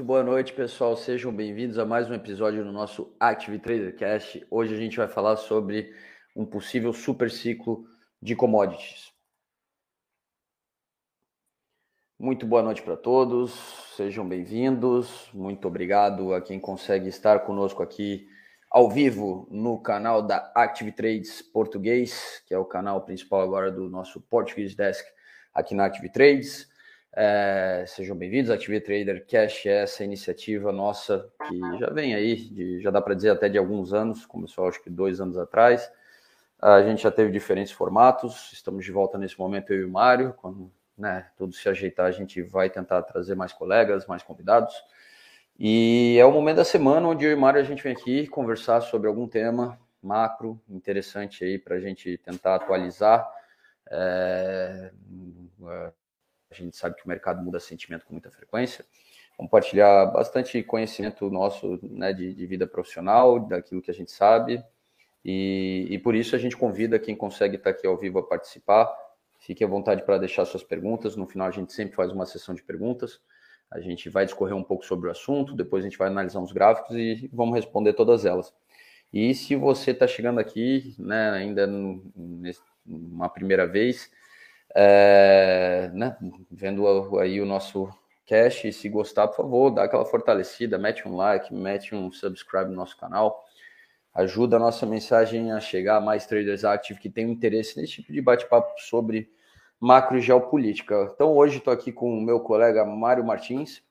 muito boa noite, pessoal. Sejam bem-vindos a mais um episódio do nosso Active Trader Cast. Hoje a gente vai falar sobre um possível super ciclo de commodities. Muito boa noite para todos, sejam bem-vindos. Muito obrigado a quem consegue estar conosco aqui ao vivo no canal da Active Trades Português, que é o canal principal agora do nosso Portuguese Desk aqui na Active Trades. É, sejam bem-vindos, Active Trader Cash é essa iniciativa nossa que já vem aí, de, já dá para dizer até de alguns anos, começou acho que dois anos atrás. A gente já teve diferentes formatos, estamos de volta nesse momento eu e o Mário, quando né, tudo se ajeitar a gente vai tentar trazer mais colegas, mais convidados. E é o momento da semana onde eu e o Mário a gente vem aqui conversar sobre algum tema macro interessante aí para a gente tentar atualizar. É, a gente sabe que o mercado muda sentimento com muita frequência. Compartilhar bastante conhecimento nosso né, de, de vida profissional, daquilo que a gente sabe. E, e, por isso a gente convida quem consegue estar aqui ao vivo a participar. Fique à vontade para deixar suas perguntas. No final a gente sempre faz uma sessão de perguntas. A gente vai discorrer um pouco sobre o assunto, depois a gente vai analisar uns gráficos e vamos responder todas elas. E se você está chegando aqui, né, ainda numa primeira vez, é, né, vendo aí o nosso cast, se gostar, por favor, dá aquela fortalecida, mete um like, mete um subscribe no nosso canal, ajuda a nossa mensagem a chegar a mais traders active que tenham interesse nesse tipo de bate-papo sobre macro e geopolítica. Então hoje estou aqui com o meu colega Mário Martins,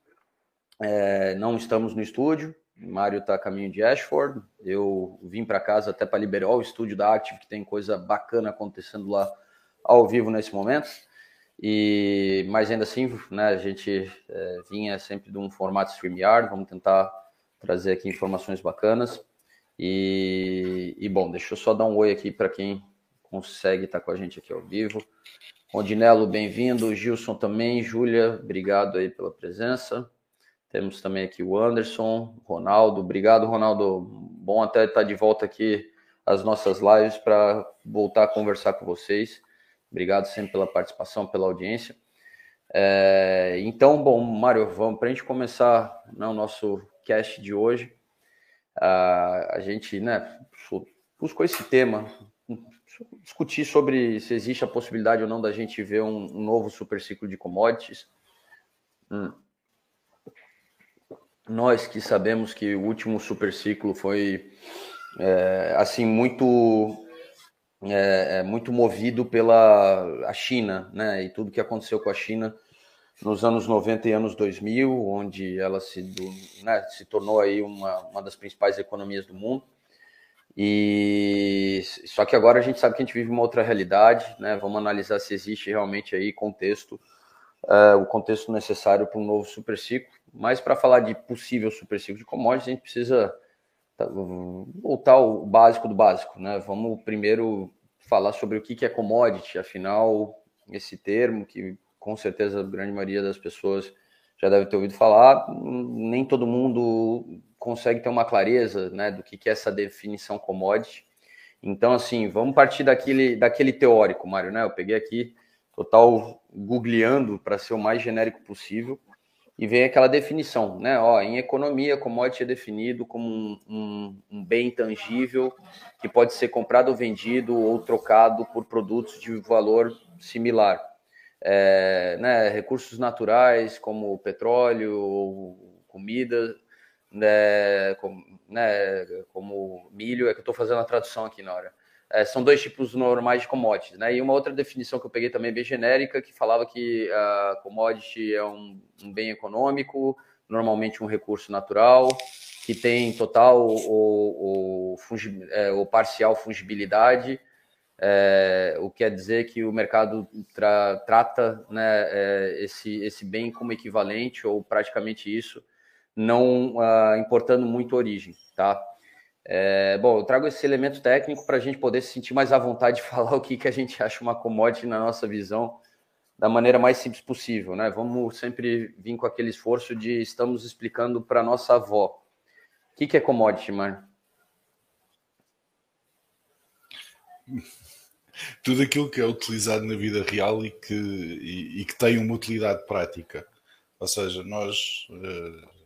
é, não estamos no estúdio, Mário está a caminho de Ashford, eu vim para casa até para liberar o estúdio da Active, que tem coisa bacana acontecendo lá ao vivo nesse momento. E, mas ainda assim, né, a gente é, vinha sempre de um formato StreamYard, vamos tentar trazer aqui informações bacanas. E, e bom, deixa eu só dar um oi aqui para quem consegue estar com a gente aqui ao vivo. Rondinello, bem-vindo. Gilson também. Júlia, obrigado aí pela presença. Temos também aqui o Anderson, Ronaldo. Obrigado, Ronaldo. Bom até estar de volta aqui às nossas lives para voltar a conversar com vocês. Obrigado sempre pela participação, pela audiência. É, então, bom, Mário, vamos para a gente começar né, o nosso cast de hoje. a gente né, buscou esse tema, discutir sobre se existe a possibilidade ou não da gente ver um, um novo super ciclo de commodities. Hum. Nós que sabemos que o último super ciclo foi é, assim muito é, é muito movido pela a China, né? E tudo que aconteceu com a China nos anos 90 e anos 2000, onde ela se, né, se tornou aí uma, uma das principais economias do mundo. E só que agora a gente sabe que a gente vive uma outra realidade, né? Vamos analisar se existe realmente aí contexto, uh, o contexto necessário para um novo super ciclo. Mas para falar de possível super ciclo de commodities, a gente precisa voltar ao básico do básico, né? Vamos primeiro falar sobre o que é commodity, afinal, esse termo que com certeza a grande maioria das pessoas já deve ter ouvido falar, nem todo mundo consegue ter uma clareza, né, do que é essa definição commodity. Então, assim, vamos partir daquele, daquele teórico, Mário, né? Eu peguei aqui total googleando para ser o mais genérico possível e vem aquela definição, né? Ó, em economia, commodity é definido como um, um, um, bem tangível que pode ser comprado vendido ou trocado por produtos de valor similar. É, né, recursos naturais como petróleo comida, né, como, né, como milho, é que eu estou fazendo a tradução aqui na hora é, são dois tipos normais de commodities, né? E uma outra definição que eu peguei também bem genérica, que falava que a commodity é um, um bem econômico, normalmente um recurso natural, que tem total ou, ou, é, ou parcial fungibilidade, é, o que quer dizer que o mercado tra, trata né, é, esse, esse bem como equivalente ou praticamente isso, não uh, importando muito origem, tá? É, bom, eu trago esse elemento técnico para a gente poder se sentir mais à vontade de falar o que, que a gente acha uma commodity na nossa visão da maneira mais simples possível, né? Vamos sempre vir com aquele esforço de estamos explicando para nossa avó. O que, que é commodity, Mário? Tudo aquilo que é utilizado na vida real e que, e, e que tem uma utilidade prática. Ou seja, nós uh,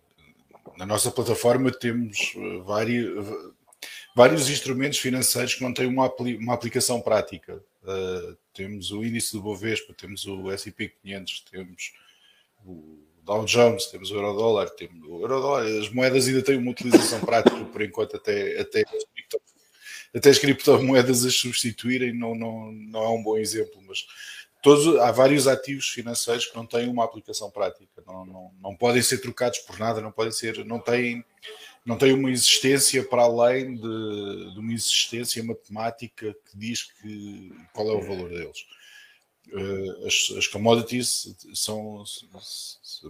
na nossa plataforma temos vários, vários instrumentos financeiros que não têm uma, uma aplicação prática. Uh, temos o índice do Bovespa, temos o S&P 500, temos o Dow Jones, temos o Eurodólar, temos o Eurodólar, as moedas ainda têm uma utilização prática, por enquanto até, até, até as criptomoedas as substituírem não, não, não é um bom exemplo, mas todos, há vários ativos financeiros que não têm uma aplicação prática, não, não, não podem ser trocados por nada, não podem ser, não têm não tem uma existência para além de, de, uma existência matemática que diz que, qual é o valor deles. Uh, as, as, commodities são,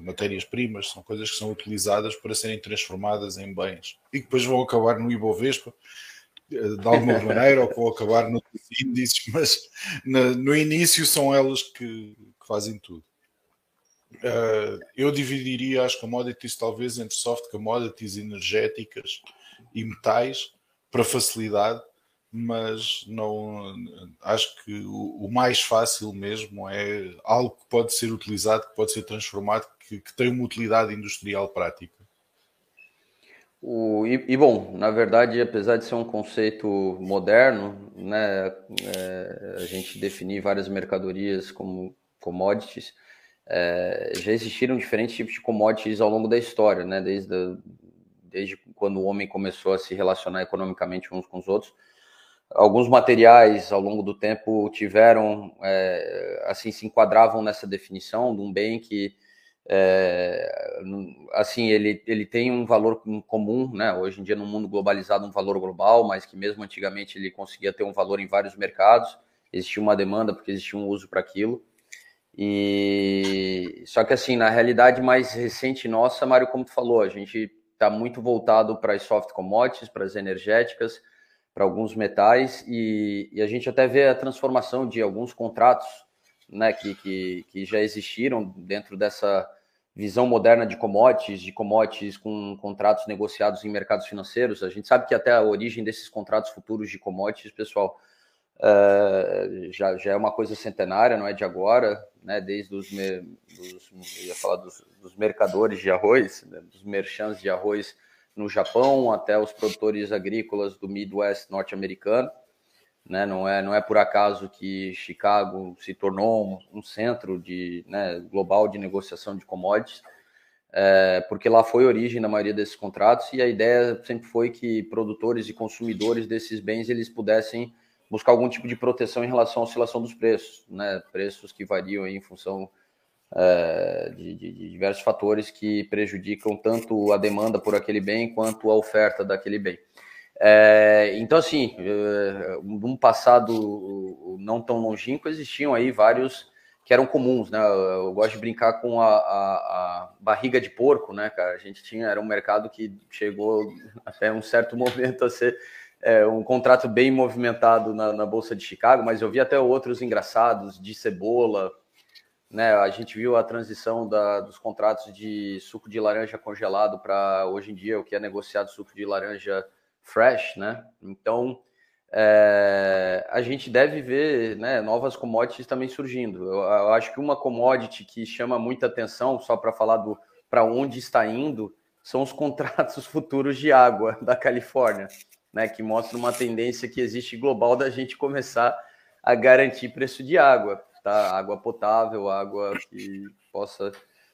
matérias-primas, são coisas que são utilizadas para serem transformadas em bens e que depois vão acabar no Ibovespa de alguma maneira ou vão acabar nos índices, mas no, no início são elas que, que fazem tudo. Uh, eu dividiria as commodities talvez entre soft commodities energéticas e metais para facilidade, mas não acho que o, o, mais fácil mesmo é algo que pode ser utilizado, que pode ser transformado, que, que tem uma utilidade industrial prática. O, e, e, bom, na verdade, apesar de ser um conceito moderno, né, é, a gente definir várias mercadorias como commodities, é, já existiram diferentes tipos de commodities ao longo da história, né? Desde, a, desde quando o homem começou a se relacionar economicamente uns com os outros. Alguns materiais ao longo do tempo tiveram, é, assim, se enquadravam nessa definição de um bem que, é, assim, ele, ele tem um valor comum, né? Hoje em dia, no mundo globalizado, um valor global, mas que mesmo antigamente ele conseguia ter um valor em vários mercados. Existia uma demanda porque existia um uso para aquilo. E só que assim, na realidade mais recente nossa, Mário, como tu falou, a gente está muito voltado para as soft commodities, para as energéticas, para alguns metais, e, e, a gente até vê a transformação de alguns contratos né, que, que, que já existiram dentro dessa visão moderna de commodities, de commodities com contratos negociados em mercados financeiros. A gente sabe que até a origem desses contratos futuros de commodities, pessoal, uh, já, já é uma coisa centenária, não é de agora né, desde os, dos, ia falar dos, dos mercadores de arroz, né, dos merchants de arroz no Japão, até os produtores agrícolas do Midwest norte-americano. Né, não, é, não é por acaso que Chicago se tornou um, um centro de, né, global de negociação de commodities, é, porque lá foi a origem da maioria desses contratos e a ideia sempre foi que produtores e consumidores desses bens eles pudessem buscar algum tipo de proteção em relação à oscilação dos preços, né? Preços que variam em função é, de, de, de, diversos fatores que prejudicam tanto a demanda por aquele bem quanto a oferta daquele bem. É, então, assim, é, num passado não tão longínquo, existiam aí vários que eram comuns, né? Eu gosto de brincar com a, a, a, barriga de porco, né, cara? A gente tinha, era um mercado que chegou até um certo momento a ser é, um contrato bem movimentado na, na, Bolsa de Chicago, mas eu vi até outros engraçados de cebola. Né? A gente viu a transição da, dos contratos de suco de laranja congelado para hoje em dia o que é negociado suco de laranja fresh, né? Então é, a gente deve ver né, novas commodities também surgindo. Eu, eu, acho que uma commodity que chama muita atenção, só para falar do para onde está indo, são os contratos futuros de água da Califórnia né, que mostra uma tendência que existe global da gente começar a garantir preço de água, tá? Água potável, água que possa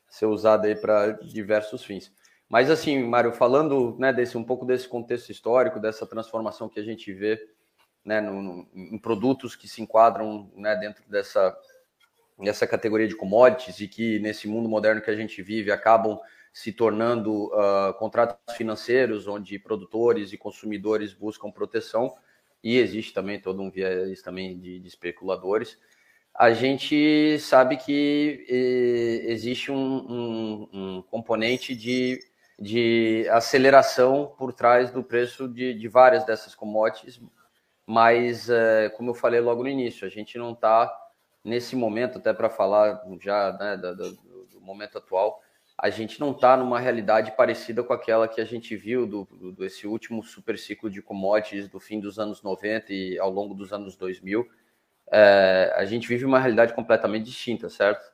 ser usada aí para diversos fins. Mas assim, Mário, falando né, desse um pouco desse contexto histórico, dessa transformação que a gente vê né, no, no, em produtos que se enquadram né, dentro dessa, dessa categoria de commodities e que nesse mundo moderno que a gente vive acabam se tornando uh, contratos financeiros, onde produtores e consumidores buscam proteção, e existe também todo um viés também de, de especuladores. A gente sabe que eh, existe um, um, um, componente de, de aceleração por trás do preço de, de várias dessas commodities, mas, eh, como eu falei logo no início, a gente não está nesse momento, até para falar já né, do, do momento atual, a gente não está numa realidade parecida com aquela que a gente viu do, do, desse último super ciclo de commodities do fim dos anos 90 e ao longo dos anos 2000. É, a gente vive uma realidade completamente distinta, certo?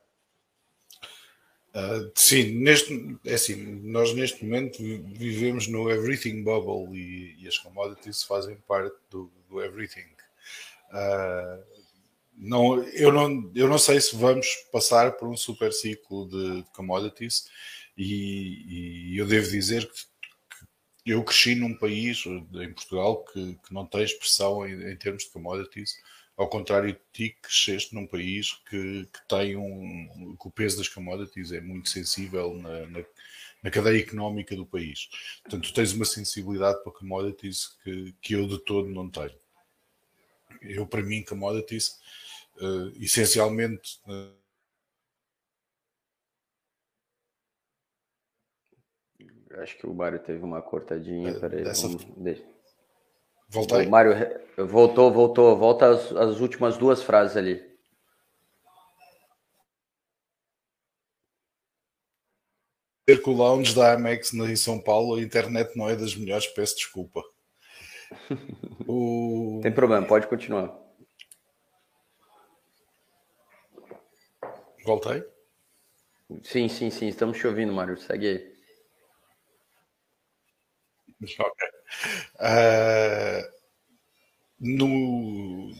Uh, sim, neste, é assim, nós neste momento vivemos no everything bubble e, e as commodities fazem parte do, do everything. Uh, não, eu, não, eu não sei se vamos passar por um super ciclo de, de commodities e, e, eu devo dizer que, que, eu cresci num país, em Portugal, que, que não tem expressão em, em termos de commodities ao contrário de ti, cresceste num país que, que tem um. que o peso das commodities é muito sensível na, na, na, cadeia económica do país. Portanto, tu tens uma sensibilidade para commodities que, que eu de todo não tenho. Eu, para mim, commodities, uh, essencialmente. Uh, Acho que o Mário teve uma cortadinha. Uh, peraí, dessa... vamos... Volta aí. O Mário voltou, voltou. Volta as, as últimas duas frases ali. Ver que o lounge da Amex em São Paulo, a internet não é das melhores, peço desculpa. o... Tem problema, pode continuar. Voltei? Sim, sim, sim, estamos te ouvindo, Mário. Segue aí. Ok. Uh, no,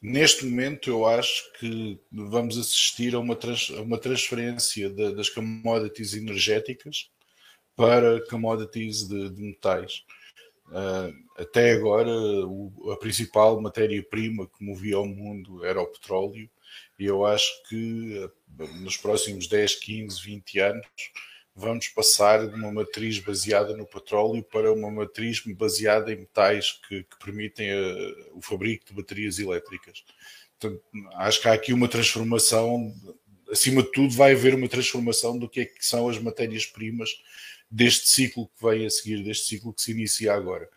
neste momento, eu acho que vamos assistir a uma, trans, a uma transferência de, das commodities energéticas para commodities de, de metais. Uh, até agora, o, a principal matéria-prima que movia o mundo era o petróleo, e eu acho que nos próximos 10, 15, 20 anos vamos passar de uma matriz baseada no petróleo para uma matriz baseada em metais que, que permitem a, eh, o fabrico de baterias elétricas. Portanto, acho que há aqui uma transformação, acima de tudo, vai haver uma transformação do que, é que são as matérias-primas deste ciclo que vem a seguir, deste ciclo que se inicia agora.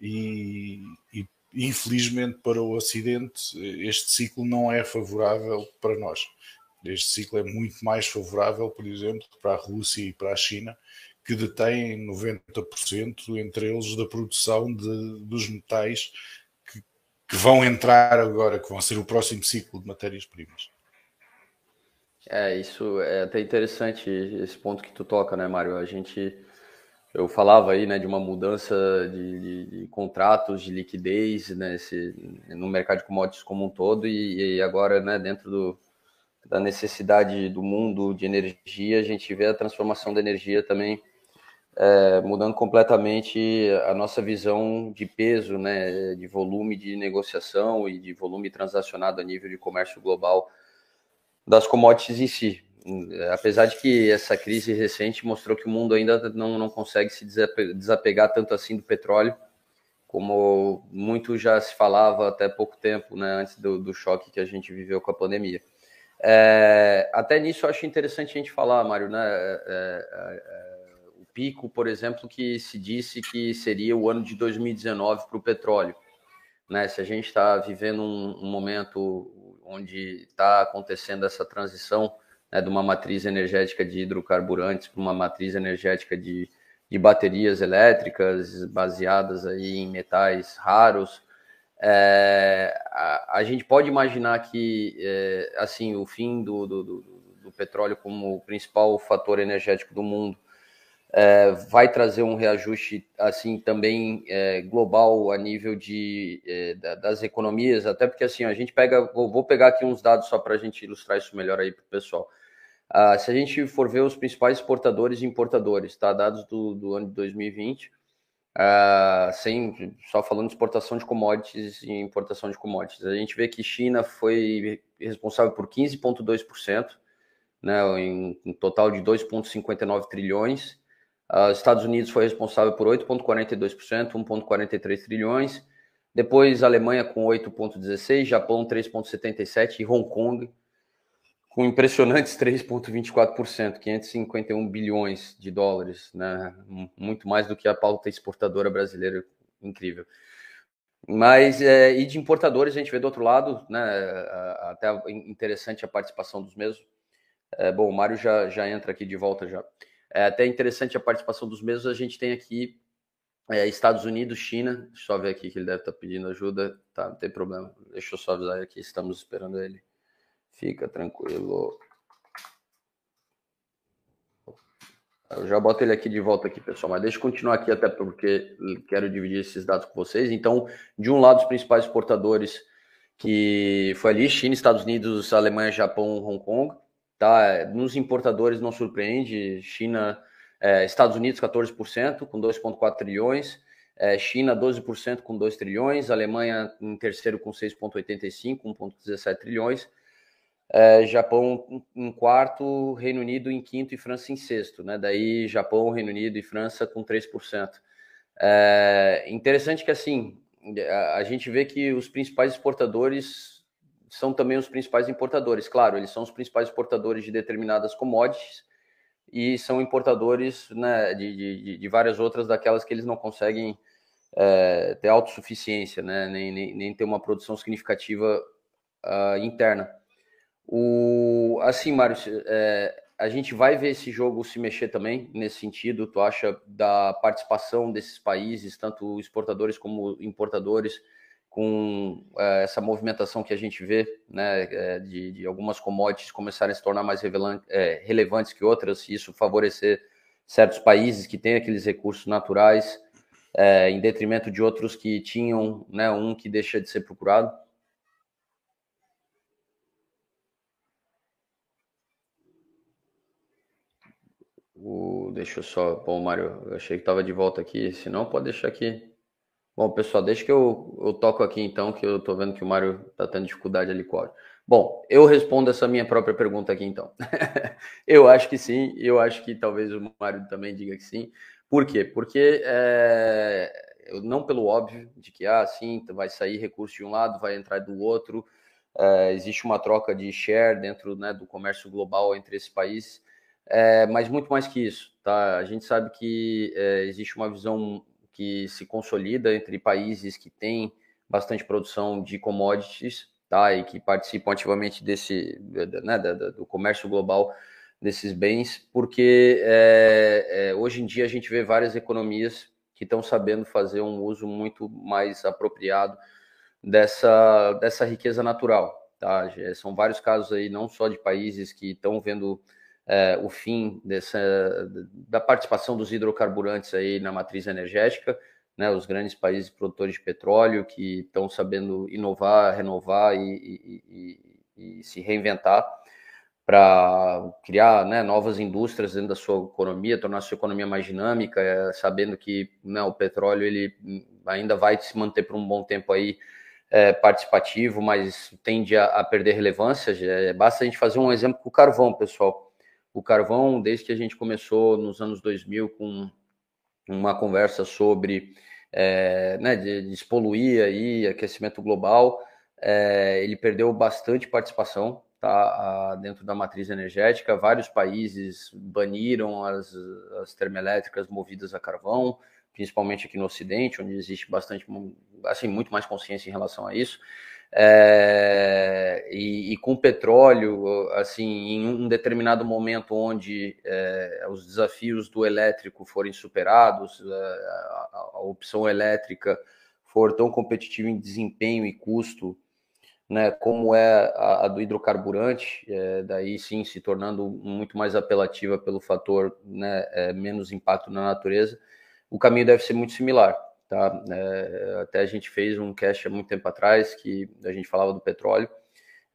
E, e infelizmente para o Ocidente, este ciclo não é favorável para nós este ciclo é muito mais favorável, por exemplo, para a Rússia e para a China, que detêm 90% entre eles da produção de, dos metais que, que, vão entrar agora, que vão ser o próximo ciclo de matérias-primas. É, isso é até interessante esse ponto que tu toca, né, Mário? A gente, eu falava aí, né, de uma mudança de, de, de contratos, de liquidez, né, esse, no mercado de commodities como um todo e, e agora, né, dentro do, da necessidade do mundo de energia, a gente vê a transformação da energia também é, mudando completamente a nossa visão de peso, né, de volume de negociação e de volume transacionado a nível de comércio global das commodities em si. Apesar de que essa crise recente mostrou que o mundo ainda não, não consegue se desapegar tanto assim do petróleo, como muito já se falava até pouco tempo, né, antes do, do choque que a gente viveu com a pandemia. É, até nisso eu acho interessante a gente falar, Mário, né? É, é, é o pico, por exemplo, que se disse que seria o ano de 2019 para o petróleo. Né? Se a gente está vivendo um, um, momento onde está acontecendo essa transição né, de uma matriz energética de hidrocarburantes para uma matriz energética de, de baterias elétricas baseadas aí em metais raros, é, a, a, gente pode imaginar que é, assim o fim do, do, do, do, petróleo como principal fator energético do mundo é, vai trazer um reajuste assim também é, global a nível de, é, das economias, até porque assim a gente pega, vou, vou pegar aqui uns dados só para a gente ilustrar isso melhor aí para o pessoal. Ah, se a gente for ver os principais exportadores e importadores, tá? Dados do, do ano de 2020, Uh, sem, só falando de exportação de commodities e importação de commodities. A gente vê que China foi responsável por 15,2%, né, em um total de 2,59 trilhões. Uh, Estados Unidos foi responsável por 8,42%, 1,43 trilhões. Depois, Alemanha com 8,16%, Japão 3,77% e Hong Kong com impressionantes 3,24%, 551 bilhões de dólares, né? muito mais do que a pauta exportadora brasileira, incrível. Mas, é, e de importadores, a gente vê do outro lado, né, até interessante a participação dos mesmos. É, bom, o Mário já, já entra aqui de volta já. É até interessante a participação dos mesmos, a gente tem aqui é, Estados Unidos, China, deixa eu só ver aqui que ele deve estar pedindo ajuda, tá, não tem problema, deixa eu só avisar aqui, estamos esperando ele. Fica tranquilo. Eu já boto ele aqui de volta aqui, pessoal, mas deixa eu continuar aqui até porque quero dividir esses dados com vocês. Então, de um lado, os principais exportadores que foi ali, China, Estados Unidos, Alemanha, Japão, Hong Kong. Tá? Nos importadores não surpreende, China, é, Estados Unidos 14%, com 2,4 trilhões, é, China 12% com 2 trilhões, Alemanha em terceiro com 6,85, 1,17 trilhões, é, Japão em quarto, Reino Unido em quinto e França em sexto, né? Daí Japão, Reino Unido e França com 3%. É interessante que assim a, a gente vê que os principais exportadores são também os principais importadores. Claro, eles são os principais exportadores de determinadas commodities e são importadores né, de, de, de várias outras daquelas que eles não conseguem é, ter autossuficiência, né, nem, nem, nem ter uma produção significativa uh, interna. O, assim, Mário, é, a gente vai ver esse jogo se mexer também nesse sentido. Tu acha da participação desses países, tanto exportadores como importadores, com é, essa movimentação que a gente vê, né, é, de, de, algumas commodities começarem a se tornar mais é, relevantes que outras, e isso favorecer certos países que têm aqueles recursos naturais, é, em detrimento de outros que tinham né, um que deixa de ser procurado? O, deixa eu só. Bom, Mário, eu achei que estava de volta aqui. Se não, pode deixar aqui. Bom, pessoal, deixa que eu, eu toco aqui então, que eu estou vendo que o Mário está tendo dificuldade ali com. Bom, eu respondo essa minha própria pergunta aqui então. eu acho que sim, eu acho que talvez o Mário também diga que sim. Por quê? Porque é, não pelo óbvio de que ah, sim, vai sair recurso de um lado, vai entrar do outro. É, existe uma troca de share dentro né, do comércio global entre esses países é, mas muito mais que isso, tá? A gente sabe que é, existe uma visão que se consolida entre países que têm bastante produção de commodities, tá? E que participam ativamente desse, né, do comércio global desses bens, porque é, é, hoje em dia a gente vê várias economias que estão sabendo fazer um uso muito mais apropriado dessa, dessa riqueza natural, tá? São vários casos aí, não só de países que estão vendo é, o fim dessa, da participação dos hidrocarburantes aí na matriz energética, né, os grandes países produtores de petróleo que estão sabendo inovar, renovar e, e, e, e se reinventar para criar né, novas indústrias dentro da sua economia, tornar a sua economia mais dinâmica, é, sabendo que né, o petróleo ele ainda vai se manter por um bom tempo aí é, participativo, mas tende a, a perder relevância. É, basta a gente fazer um exemplo com o carvão, pessoal o carvão, desde que a gente começou nos anos 2000 com uma conversa sobre é, né, de despoluir aí, aquecimento global, é, ele perdeu bastante participação tá, dentro da matriz energética. Vários países baniram as, as termoelétricas movidas a carvão, principalmente aqui no Ocidente, onde existe bastante, assim, muito mais consciência em relação a isso. É, e, e, com petróleo, assim, em um determinado momento onde é, os desafios do elétrico forem superados, é, a, a, opção elétrica for tão competitiva em desempenho e custo, né, como é a, a do hidrocarburante, é, daí sim se tornando muito mais apelativa pelo fator né, é, menos impacto na natureza, o caminho deve ser muito similar. Tá? É, até a gente fez um cast há muito tempo atrás que a gente falava do petróleo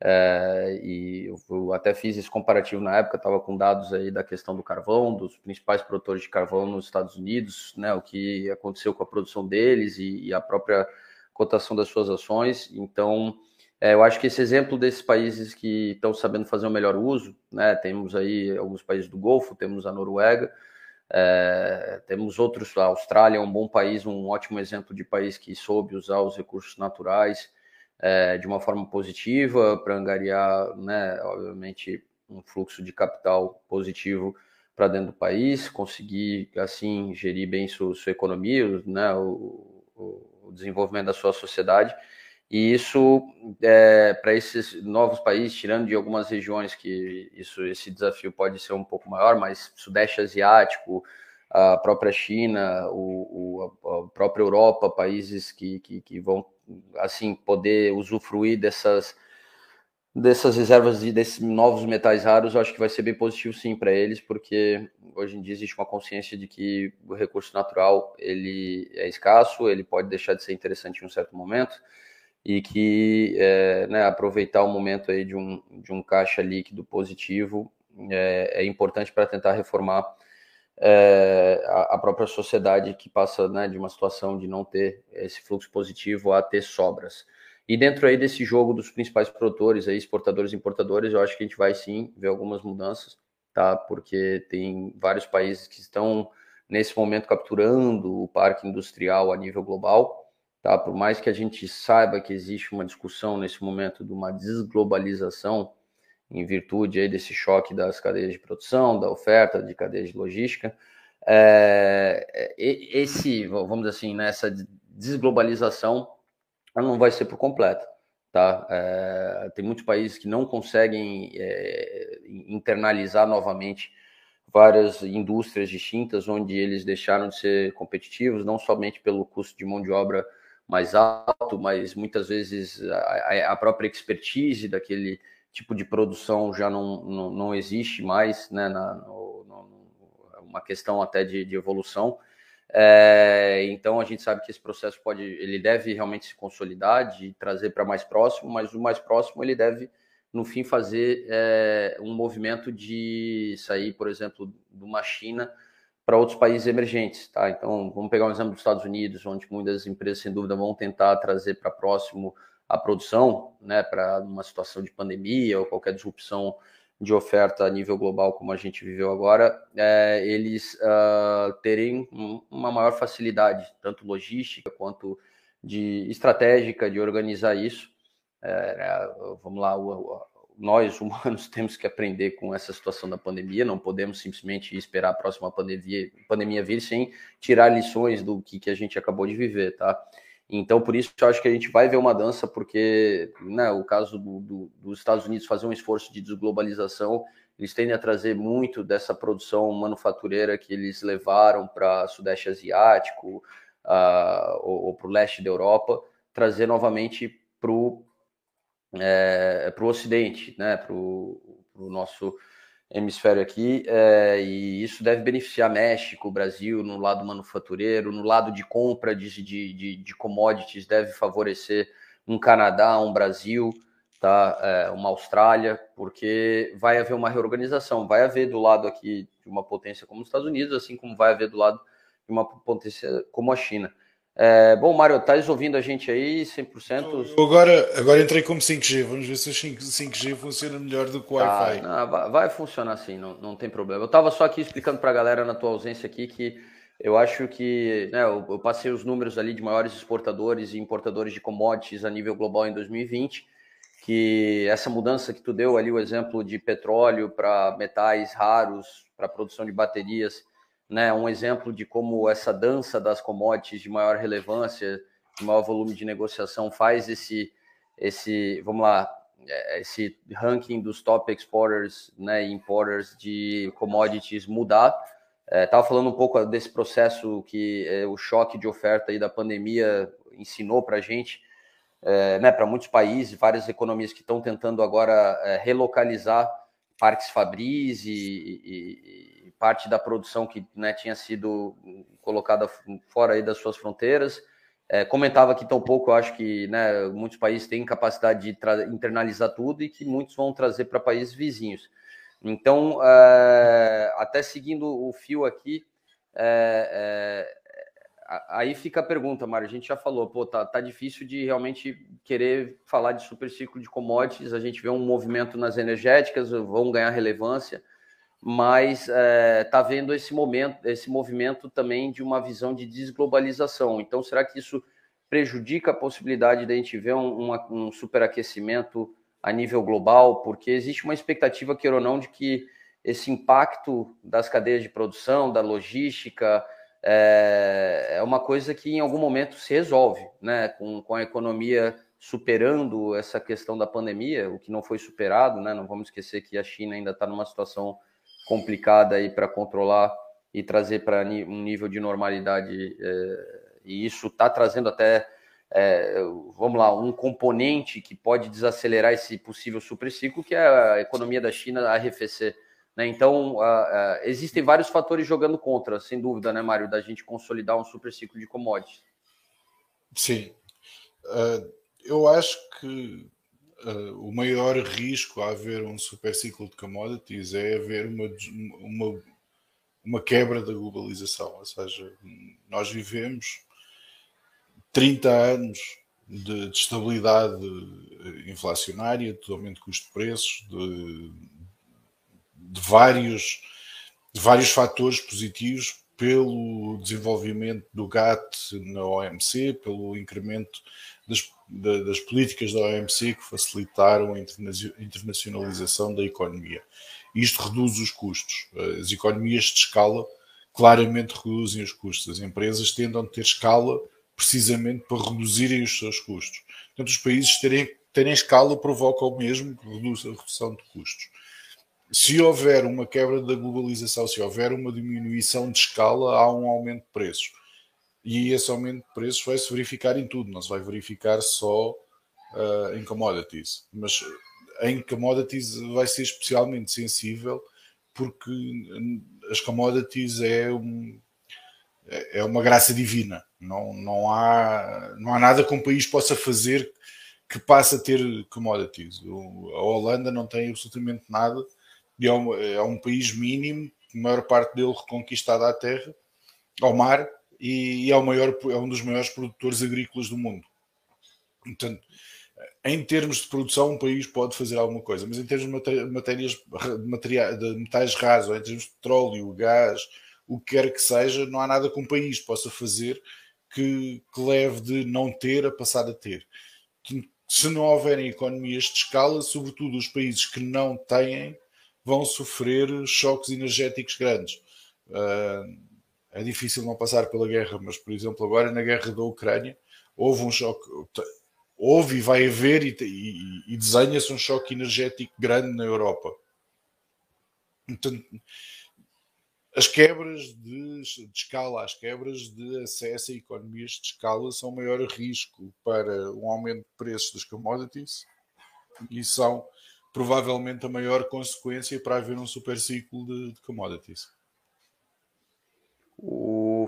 é, e eu até fiz esse comparativo na época, estava com dados aí da questão do carvão, dos principais produtores de carvão nos Estados Unidos, né, o que aconteceu com a produção deles e, e a própria cotação das suas ações. Então, é, eu acho que esse exemplo desses países que estão sabendo fazer o melhor uso, né, temos aí alguns países do Golfo, temos a Noruega, é, temos outros, a Austrália é um bom país, um ótimo exemplo de país que soube usar os recursos naturais é, de uma forma positiva para angariar, né, obviamente, um fluxo de capital positivo para dentro do país, conseguir assim gerir bem sua, sua economia, né, o, o desenvolvimento da sua sociedade. E isso, é, para esses novos países, tirando de algumas regiões que isso, esse desafio pode ser um pouco maior, mas Sudeste Asiático, a própria China, o, o a própria Europa, países que, que, que, vão assim poder usufruir dessas dessas reservas e desses novos metais raros, eu acho que vai ser bem positivo sim para eles, porque hoje em dia existe uma consciência de que o recurso natural ele é escasso, ele pode deixar de ser interessante em um certo momento e que é, né, aproveitar o momento aí de um, de um caixa líquido positivo é, é importante para tentar reformar é, a, a, própria sociedade que passa né, de uma situação de não ter esse fluxo positivo a ter sobras. E dentro aí desse jogo dos principais produtores, aí, exportadores e importadores, eu acho que a gente vai sim ver algumas mudanças, tá? Porque tem vários países que estão nesse momento capturando o parque industrial a nível global, tá? Por mais que a gente saiba que existe uma discussão nesse momento de uma desglobalização em virtude aí desse choque das cadeias de produção, da oferta de cadeias de logística, é, esse, vamos dizer assim, nessa desglobalização ela não vai ser por completo. Tá? É, tem muitos países que não conseguem é, internalizar novamente várias indústrias distintas, onde eles deixaram de ser competitivos, não somente pelo custo de mão de obra mais alto, mas muitas vezes a, a própria expertise daquele tipo de produção já não, não, não existe mais, né, na, no, no, uma questão até de, de evolução. É, então a gente sabe que esse processo pode, ele deve realmente se consolidar, de trazer para mais próximo, mas o mais próximo ele deve no fim fazer é, um movimento de sair, por exemplo, de uma China para outros países emergentes, tá? Então vamos pegar um exemplo dos Estados Unidos, onde muitas empresas sem dúvida vão tentar trazer para próximo a produção, né, para uma situação de pandemia ou qualquer disrupção de oferta a nível global, como a gente viveu agora, é, eles uh, terem uma maior facilidade, tanto logística quanto de estratégica, de organizar isso. É, vamos lá, o, nós humanos temos que aprender com essa situação da pandemia, não podemos simplesmente esperar a próxima pandemia, pandemia vir sem tirar lições do que, que a gente acabou de viver, tá? Então, por isso, eu acho que a gente vai ver uma dança, porque né, o caso do, do, dos Estados Unidos fazer um esforço de desglobalização, eles tendem a trazer muito dessa produção manufatureira que eles levaram para Sudeste Asiático uh, ou, ou para o leste da Europa, trazer novamente para o é, Ocidente, né, para o nosso hemisfério aqui, é, e isso deve beneficiar México, Brasil, no lado manufatureiro, no lado de compra de, de, de, de commodities, deve favorecer um Canadá, um Brasil, tá, é, uma Austrália, porque vai haver uma reorganização, vai haver do lado aqui de uma potência como os Estados Unidos, assim como vai haver do lado de uma potência como a China. É, bom, Mário, estás ouvindo a gente aí 100%? Eu agora, agora entrei como 5G, vamos ver se o 5G funciona melhor do que o ah, Wi-Fi. vai, vai, funcionar assim, não, não tem problema. Eu estava só aqui explicando para a galera na tua ausência aqui que eu acho que né, eu, eu, passei os números ali de maiores exportadores e importadores de commodities a nível global em 2020, que essa mudança que tu deu ali, o exemplo de petróleo para metais raros, para produção de baterias, né, um exemplo de como essa dança das commodities de maior relevância, de maior volume de negociação faz esse, esse vamos lá, é, esse ranking dos top exporters né, importers de commodities mudar. Estava é, falando um pouco desse processo que é, o choque de oferta aí da pandemia ensinou para a gente, é, né, para muitos países, várias economias que estão tentando agora relocalizar parques fabris e, e parte da produção que né, tinha sido colocada fora aí das suas fronteiras. É, comentava que tão pouco, eu acho que né, muitos países têm capacidade de internalizar tudo e que muitos vão trazer para países vizinhos. Então, é, até seguindo o fio aqui, é, é aí fica a pergunta, Mário. A gente já falou, pô, tá, tá difícil de realmente querer falar de super ciclo de commodities. A gente vê um movimento nas energéticas, vão ganhar relevância mas está é, tá vendo esse momento, esse movimento também de uma visão de desglobalização. Então, será que isso prejudica a possibilidade de a gente ver um, um, superaquecimento a nível global? Porque existe uma expectativa, queira ou não, de que esse impacto das cadeias de produção, da logística, é, é uma coisa que em algum momento se resolve, né? Com, com a economia superando essa questão da pandemia, o que não foi superado, né? Não vamos esquecer que a China ainda está numa situação complicada aí para controlar e trazer para um nível de normalidade. É, e isso está trazendo até é, vamos lá, um componente que pode desacelerar esse possível superciclo, que é a economia da China arrefecer. Né? Então, existem vários fatores jogando contra, sem dúvida, né, Mário, da gente consolidar um superciclo de commodities. Sim. Uh, eu acho que uh, o maior risco a haver um superciclo de commodities é haver uma, uma, uma quebra da globalização. Ou seja, nós vivemos 30 anos de, de estabilidade inflacionária, de aumento de custo de preços, de, de vários, de vários fatores positivos pelo desenvolvimento do GATT na OMC, pelo incremento das, das políticas da OMC que facilitaram a internacionalização da economia. Isto reduz os custos. As economias de escala claramente reduzem os custos. As empresas tendem a ter escala precisamente para reduzirem os seus custos. Portanto, os países terem, terem escala provoca o mesmo que reduz a redução de custos se houver uma quebra da globalização, se houver uma diminuição de escala, há um aumento de preços. E esse aumento de preços vai se verificar em tudo, não se vai verificar só uh, em commodities. Mas em commodities vai ser especialmente sensível porque as commodities é, um, é uma graça divina. Não, não, há, não há nada que um país possa fazer que passe a ter commodities. a Holanda não tem absolutamente nada e é um, é um país mínimo, a maior parte dele reconquistada à terra, ao mar, e, é, maior, é um dos maiores produtores agrícolas do mundo. Portanto, em termos de produção, um país pode fazer alguma coisa, mas em termos de matérias, de, de metais raros, ou em termos de petróleo, gás, o que quer que seja, não há nada que um país possa fazer que, que leve de não ter a passar a ter. Se não houverem economias de escala, sobretudo os países que não têm, vão sofrer choques energéticos grandes. Uh, é difícil não passar pela guerra, mas, por exemplo, agora na guerra da Ucrânia, houve um choque, houve e vai haver, e, e, e desenha-se um choque energético grande na Europa. As quebras de, de, escala, as quebras de acesso a economias de escala são maior risco para um aumento de preços das commodities e são provavelmente a maior consequência para haver um super ciclo de, de commodities. O,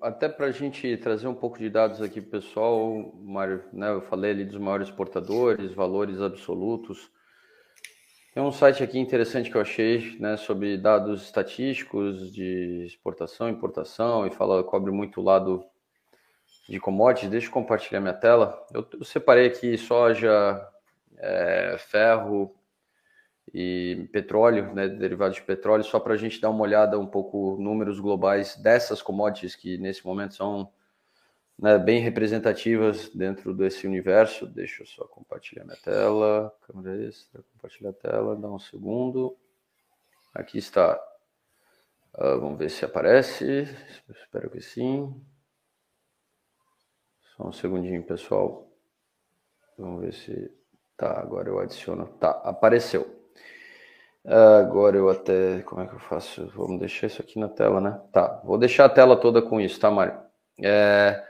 até para a gente trazer um pouco de dados aqui para o pessoal, Mário, né, eu falei ali dos maiores exportadores, valores absolutos. Tem um site aqui interessante que eu achei né, sobre dados estatísticos de exportação, importação e fala, cobre muito o lado de commodities. Deixa eu compartilhar minha tela. Eu, eu separei aqui soja, é, ferro, e petróleo, né, derivados de petróleo, só para a gente dar uma olhada um pouco números globais dessas commodities que nesse momento são né, bem representativas dentro desse universo. Deixa eu só compartilhar minha tela, câmera extra, compartilhar a tela, dá um segundo. Aqui está. Uh, vamos ver se aparece. Espero que sim. Só um segundinho, pessoal. Vamos ver se tá. Agora eu adiciono. Tá, apareceu. Agora eu até. Como é que eu faço? Vamos deixar isso aqui na tela, né? Tá, vou deixar a tela toda com isso, tá, Mário? É,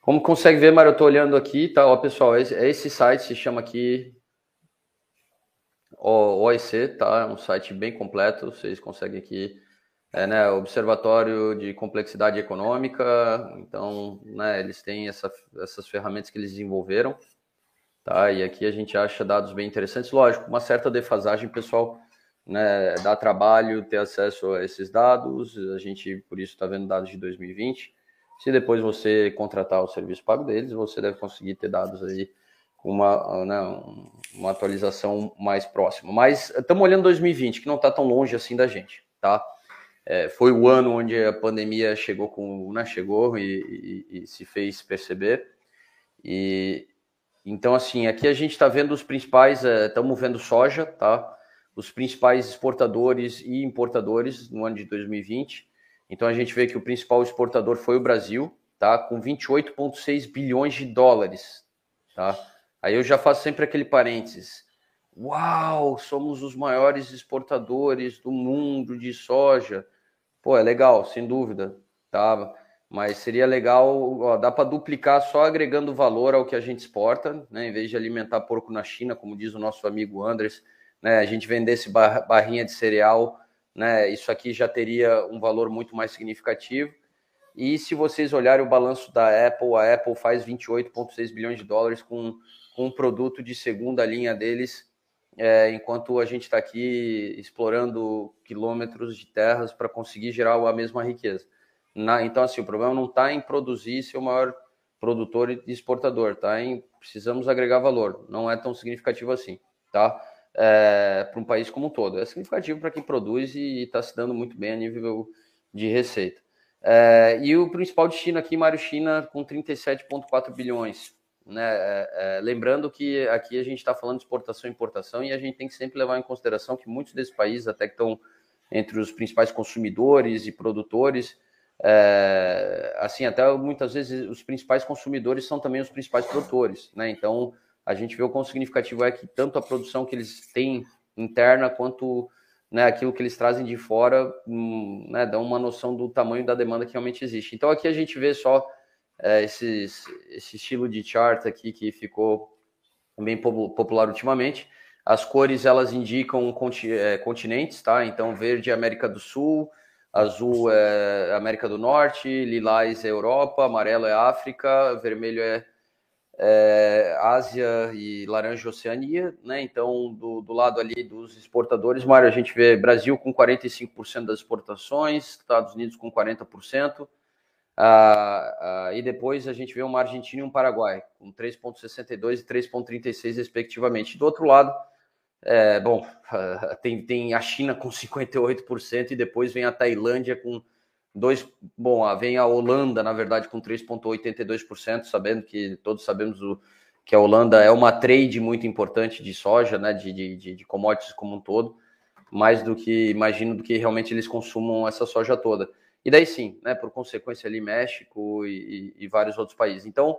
como consegue ver, Mário, eu tô olhando aqui, tá? Ó, pessoal, esse, esse site se chama aqui OEC, tá? É um site bem completo, vocês conseguem aqui. É, né, Observatório de Complexidade Econômica, então, né, eles têm essa, essas ferramentas que eles desenvolveram, tá? E aqui a gente acha dados bem interessantes, lógico, uma certa defasagem, pessoal, né, dá trabalho ter acesso a esses dados, a gente por isso está vendo dados de 2020. Se depois você contratar o serviço pago deles, você deve conseguir ter dados aí com uma, né, uma atualização mais próxima. Mas estamos olhando 2020, que não está tão longe assim da gente, tá? É, foi o ano onde a pandemia chegou com, né, chegou e, e, e se fez perceber. E então assim, aqui a gente está vendo os principais, estamos é, vendo soja, tá? Os principais exportadores e importadores no ano de 2020. Então a gente vê que o principal exportador foi o Brasil, tá? Com 28,6 bilhões de dólares, tá? Aí eu já faço sempre aquele parênteses. Uau, somos os maiores exportadores do mundo de soja. Pô, é legal, sem dúvida, tá? mas seria legal, ó, dá para duplicar só agregando valor ao que a gente exporta, né? Em vez de alimentar porco na China, como diz o nosso amigo Andres, né? A gente vendesse barrinha de cereal, né? Isso aqui já teria um valor muito mais significativo. E se vocês olharem o balanço da Apple, a Apple faz 28,6 bilhões de dólares com, com um produto de segunda linha deles, é, enquanto a gente está aqui explorando quilômetros de terras para conseguir gerar a mesma riqueza. Na, então, assim, o problema não está em produzir ser o maior produtor e exportador, tá? Em precisamos agregar valor. Não é tão significativo assim, tá? É, para um país como um todo. É significativo para quem produz e está se dando muito bem a nível de receita. É, e o principal destino aqui, Mário China, com 37,4 bilhões. Né? É, é, lembrando que aqui a gente está falando de exportação e importação e a gente tem que sempre levar em consideração que muitos desses países, até que estão entre os principais consumidores e produtores, é, assim, até muitas vezes os principais consumidores são também os principais produtores, né? Então, a gente vê o quão significativo é que tanto a produção que eles têm interna quanto né, aquilo que eles trazem de fora hum, né, dão uma noção do tamanho da demanda que realmente existe. Então, aqui a gente vê só é, esses, esse estilo de chart aqui que ficou bem popular ultimamente. As cores elas indicam é, continentes, tá? Então, verde é América do Sul, azul é América do Norte, lilás é Europa, amarelo é África, vermelho é, é Ásia e laranja Oceania, né? Então, do, do lado ali dos exportadores, Mário, a gente vê Brasil com 45% das exportações, Estados Unidos com 40%, ah, ah, e depois a gente vê uma Argentina e um Paraguai, com 3,62% e 3,36%, respectivamente. Do outro lado, é, bom, tem, tem a China com 58% e depois vem a Tailândia com 2. Bom, vem a Holanda, na verdade, com 3,82%, sabendo que todos sabemos o, que a Holanda é uma trade muito importante de soja, né, de, de, de commodities como um todo, mais do que imagino do que realmente eles consumam essa soja toda. E daí sim, né, por consequência ali México e, e, e vários outros países. Então,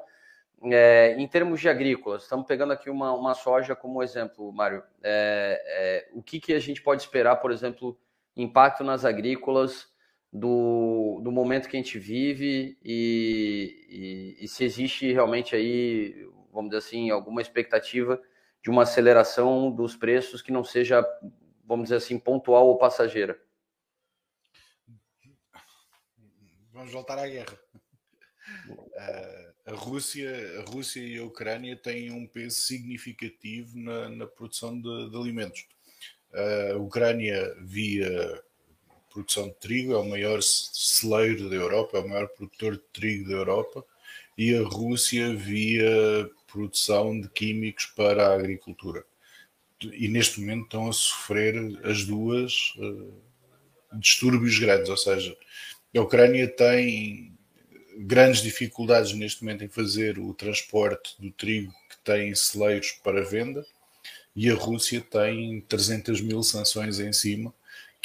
é, em termos de agrícolas, estamos pegando aqui uma, uma soja como exemplo, Mário. É, é, o que, que a gente pode esperar, por exemplo, impacto nas agrícolas do, do momento que a gente vive e, e, e se existe realmente aí, vamos dizer assim, alguma expectativa de uma aceleração dos preços que não seja, vamos dizer assim, pontual ou passageira? Vamos voltar à guerra. Uh, a Rússia, a Rússia e a Ucrânia têm um peso significativo na, na produção de, de, alimentos. A Ucrânia, via produção de trigo, é o maior celeiro da Europa, é o maior produtor de trigo da Europa, e a Rússia, via produção de químicos para a agricultura. E neste momento estão a sofrer as duas uh, distúrbios grandes, ou seja, a Ucrânia tem grandes dificuldades neste momento em fazer o transporte do trigo que tem celeiros para venda e a Rússia tem 300 mil sanções em cima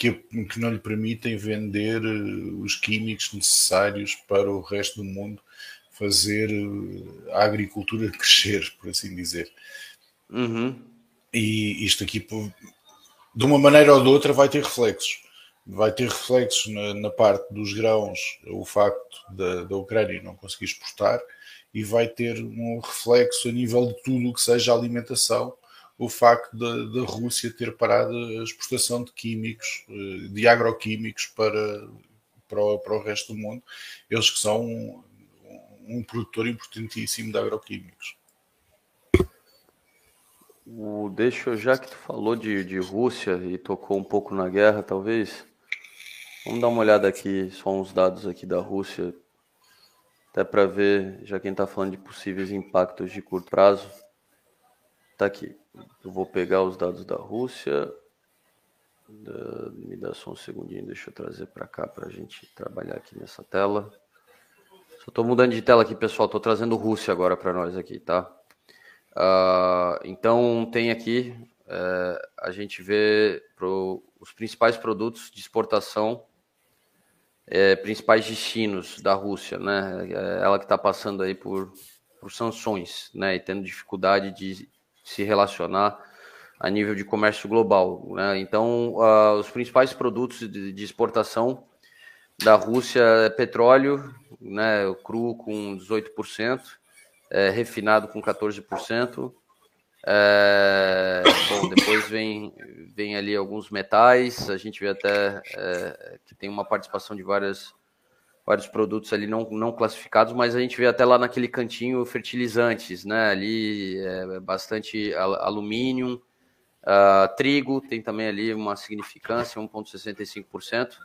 que, que não lhe permitem vender eh, os químicos necessários para o resto do mundo fazer eh, a agricultura crescer, por assim dizer. Uhum. E isto aqui, de uma maneira ou de outra, vai ter reflexos vai ter reflexos na, na, parte dos grãos, o facto da, da Ucrânia não conseguir exportar, e vai ter um reflexo a nível de tudo o que seja alimentação, o facto da, Rússia ter parado a exportação de químicos, eh, de agroquímicos para, para, o, para o resto do mundo, eles que são um, um produtor importantíssimo de agroquímicos. O, deixa, já que tu falou de, de Rússia e tocou um pouco na guerra, talvez, Vamos dar uma olhada aqui, só uns dados aqui da Rússia, até para ver, já quem está falando de possíveis impactos de curto prazo. Tá aqui. Eu vou pegar os dados da Rússia. Me dá só um segundinho, deixa eu trazer para cá para a gente trabalhar aqui nessa tela. Só estou mudando de tela aqui, pessoal. Estou trazendo Rússia agora para nós aqui, tá? Uh, então tem aqui, uh, a gente vê pro, os principais produtos de exportação é, principais destinos da Rússia, né? É ela que está passando aí por, por sanções, né? E tendo dificuldade de se relacionar a nível de comércio global, né? Então, uh, os principais produtos de, de, exportação da Rússia é petróleo, né, cru com 18%, é, refinado com 14%. É, bom, depois vem, vem ali alguns metais, a gente vê até é, que tem uma participação de várias, vários produtos ali não, não classificados, mas a gente vê até lá naquele cantinho fertilizantes, né? Ali é, bastante alumínio, uh, trigo, tem também ali uma significância, 1,65%.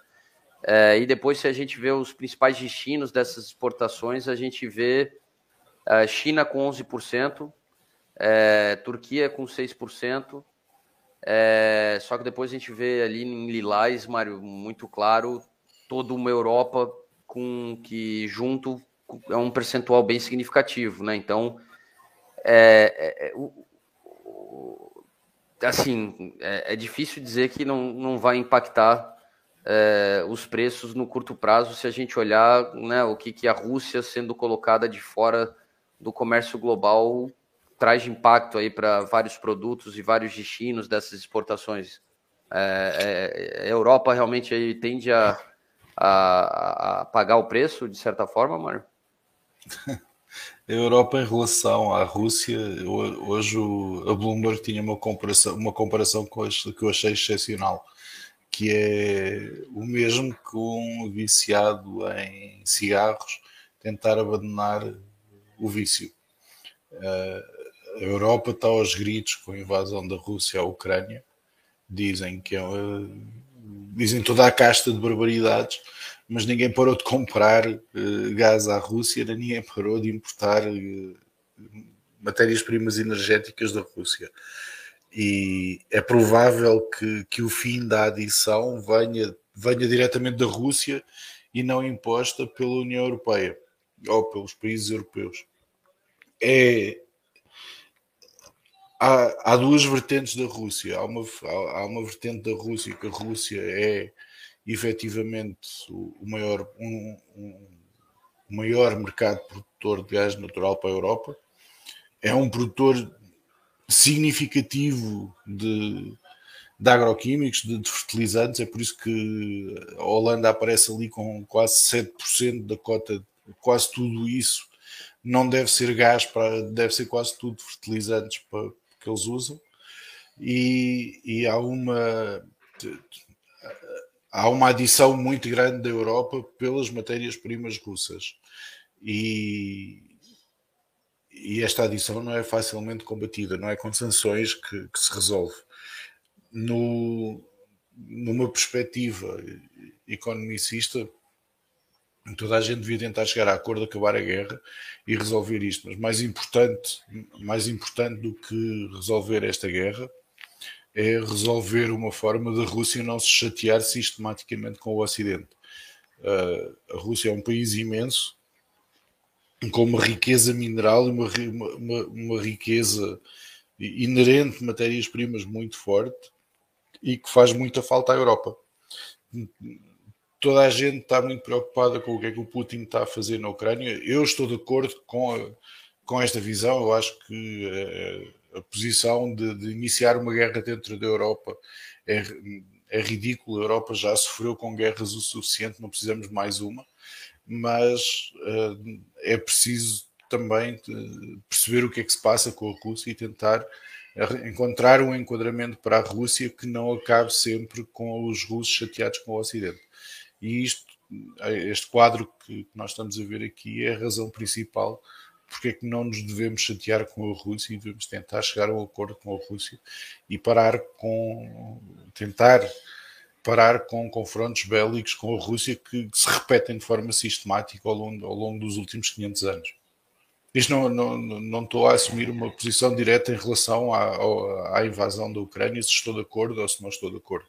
É, e depois, se a gente vê os principais destinos dessas exportações, a gente vê a China com 11%, é, Turquia com 6%, é, só que depois a gente vê ali em Lilás, Mário, muito claro, toda uma Europa com que junto é um percentual bem significativo, né? Então, é, é, é o, assim, é, é, difícil dizer que não, não vai impactar é, os preços no curto prazo se a gente olhar né, o que, que a Rússia sendo colocada de fora do comércio global traz de impacto aí para vários produtos e vários destinos dessas exportações. É, a Europa realmente aí tende a, a, a, pagar o preço, de certa forma, Mário? A Europa em relação à Rússia, hoje a Bloomberg tinha uma comparação, uma comparação que eu achei excepcional, que é o mesmo que um viciado em cigarros tentar abandonar o vício. A Europa está aos gritos com a invasão da Rússia à Ucrânia. Dizem que é, dizem toda a casta de barbaridades, mas ninguém parou de comprar uh, gás à Rússia, ninguém parou de importar uh, matérias-primas energéticas da Rússia. E é provável que, que o fim da adição venha, venha diretamente da Rússia e não imposta pela União Europeia ou pelos países europeus. É, há, há duas vertentes da Rússia. Há uma, há, há uma vertente da Rússia que a Rússia é efetivamente o, o maior, um, um, o maior mercado produtor de gás natural para a Europa. É um produtor significativo de, de agroquímicos, de, de, fertilizantes, é por isso que a Holanda aparece ali com quase 7% da cota, quase tudo isso não deve ser gás, para, deve ser quase tudo fertilizantes para, que eles usam, e, e há uma há uma adição muito grande da Europa pelas matérias-primas russas. E, e, esta adição não é facilmente combatida, não é com sanções que, que se resolve. No, numa perspectiva economicista, toda a gente devia tentar chegar a acordo, acabar a guerra e resolver isto. Mas mais importante, mais importante do que resolver esta guerra é resolver uma forma da Rússia não se chatear sistematicamente com o Ocidente. Uh, a Rússia é um país imenso, com uma riqueza mineral e uma, uma, uma riqueza inerente de matérias-primas muito forte e que faz muita falta à Europa. Toda a gente está muito preocupada com o que é que o Putin está a fazer na Ucrânia. Eu estou de acordo com, a, com esta visão. Eu acho que uh, a posição de, de, iniciar uma guerra dentro da Europa é, é ridícula. A Europa já sofreu com guerras o suficiente, não precisamos mais uma, mas uh, é preciso também perceber o que é que se passa com a Rússia e tentar encontrar um enquadramento para a Rússia que não acabe sempre com os russos chateados com o Ocidente. E isto, este quadro que nós estamos a ver aqui é a razão principal porque é que não nos devemos chatear com a Rússia e devemos tentar chegar a um acordo com a Rússia e parar com tentar parar com confrontos bélicos com a Rússia que, que se repetem de forma sistemática ao longo, ao longo dos últimos 500 anos. Isto não, não, não estou a assumir uma posição direta em relação à, à invasão da Ucrânia, se estou de acordo ou se não estou de acordo.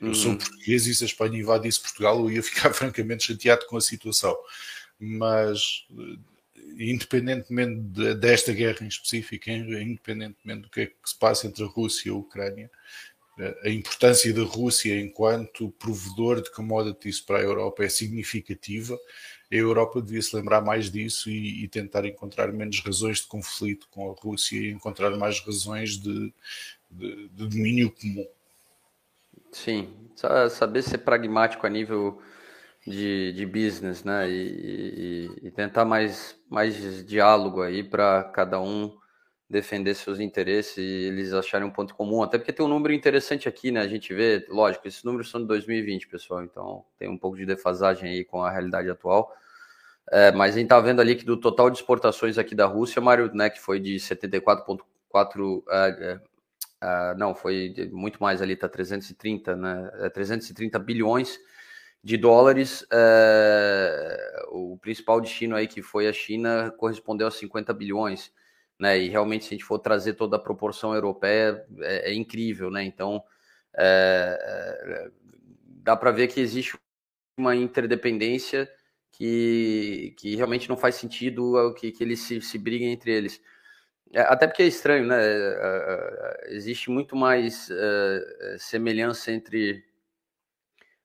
Eu hum. sou português e se a Espanha invadisse Portugal eu ia ficar francamente chateado com a situação. Mas independentemente de, desta guerra em específico, independentemente do que é que se passa entre a Rússia e a Ucrânia, a importância da Rússia enquanto provedor de commodities para a Europa é significativa. A Europa devia se lembrar mais disso e, e, tentar encontrar menos razões de conflito com a Rússia e encontrar mais razões de, de, de domínio comum. Sim, saber ser pragmático a nível de, de business, né? E, e, e tentar mais, mais diálogo aí para cada um defender seus interesses e eles acharem um ponto comum, até porque tem um número interessante aqui, né? A gente vê, lógico, esses números são de 2020, pessoal, então tem um pouco de defasagem aí com a realidade atual. É, mas a gente tá vendo ali que do total de exportações aqui da Rússia, Mário, né, que foi de 74,4, é, é, não, foi muito mais ali, tá 330, né? 330 é, bilhões de dólares. É, o principal destino aí que foi a China correspondeu a 50 bilhões né? E realmente, se a gente for trazer toda a proporção europeia, é, é incrível, né? Então, é, é dá para ver que existe uma interdependência que, que realmente não faz sentido que, que eles se, se briguem entre eles. É, até porque é estranho, né? É, existe muito mais semelhança entre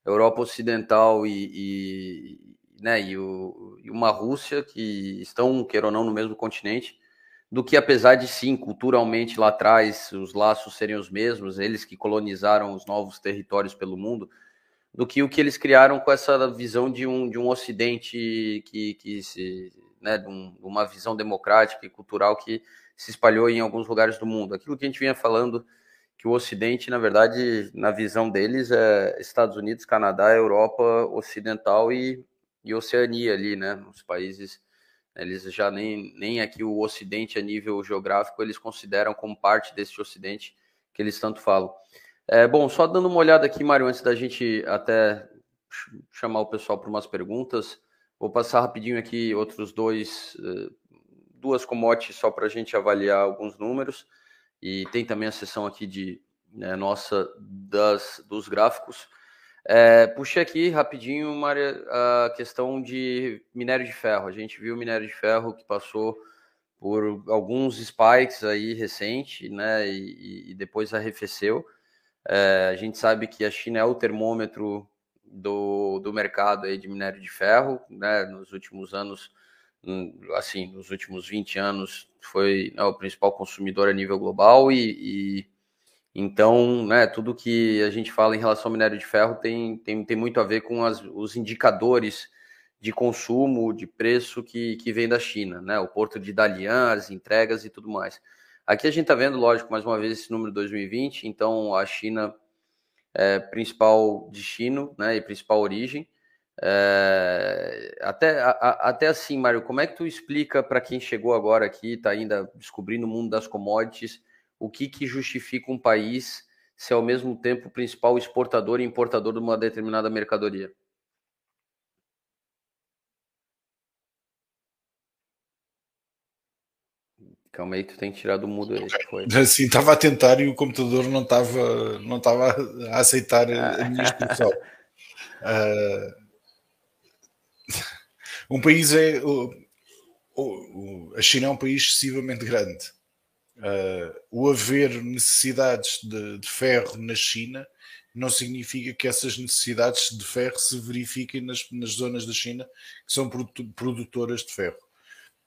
Europa Ocidental e, e, né, e, o, e uma Rússia que estão, queira ou não, no mesmo continente, do que apesar de sim, culturalmente lá atrás os laços serem os mesmos, eles que colonizaram os novos territórios pelo mundo, do que o que eles criaram com essa visão de um, de um Ocidente que, que se, né, de um, uma visão democrática e cultural que se espalhou em alguns lugares do mundo. Aquilo que a gente vinha falando, que o Ocidente, na verdade, na visão deles, é Estados Unidos, Canadá, Europa Ocidental e, e Oceania ali, né, os países eles já nem, nem aqui o Ocidente a nível geográfico, eles consideram como parte desse Ocidente que eles tanto falam. É, bom, só dando uma olhada aqui, Mário, antes da gente até chamar o pessoal para umas perguntas, vou passar rapidinho aqui outros dois, eh, duas commodities só para a gente avaliar alguns números, e tem também a sessão aqui de né, nossa das, dos gráficos. É, puxei aqui rapidinho uma, a questão de minério de ferro. A gente viu minério de ferro que passou por alguns spikes aí recente, né? E, e depois arrefeceu. É, a gente sabe que a China é o termômetro do, do mercado aí de minério de ferro, né? Nos últimos anos, assim, nos últimos 20 anos, foi né, o principal consumidor a nível global e, e então, né, tudo que a gente fala em relação ao minério de ferro tem, tem, tem muito a ver com as, os indicadores de consumo, de preço que, que vem da China, né? O porto de Dalian, as entregas e tudo mais. Aqui a gente está vendo, lógico, mais uma vez esse número 2020, então a China é principal destino, né, e principal origem. É, até, a, até assim, Mário, como é que tu explica para quem chegou agora aqui, está ainda descobrindo o mundo das commodities, o que, que justifica um país ser ao mesmo tempo o principal exportador e importador de uma determinada mercadoria? Calma aí, tu tem que tirar do mudo aí. Foi. Sim, estava a tentar e o computador não estava não estava a aceitar a minha expressão. uh, um país é. O, o, a China é um país excessivamente grande. Uh, o haver necessidades de, de, ferro na China não significa que essas necessidades de ferro se verifiquem nas, nas zonas da China que são produtoras de ferro.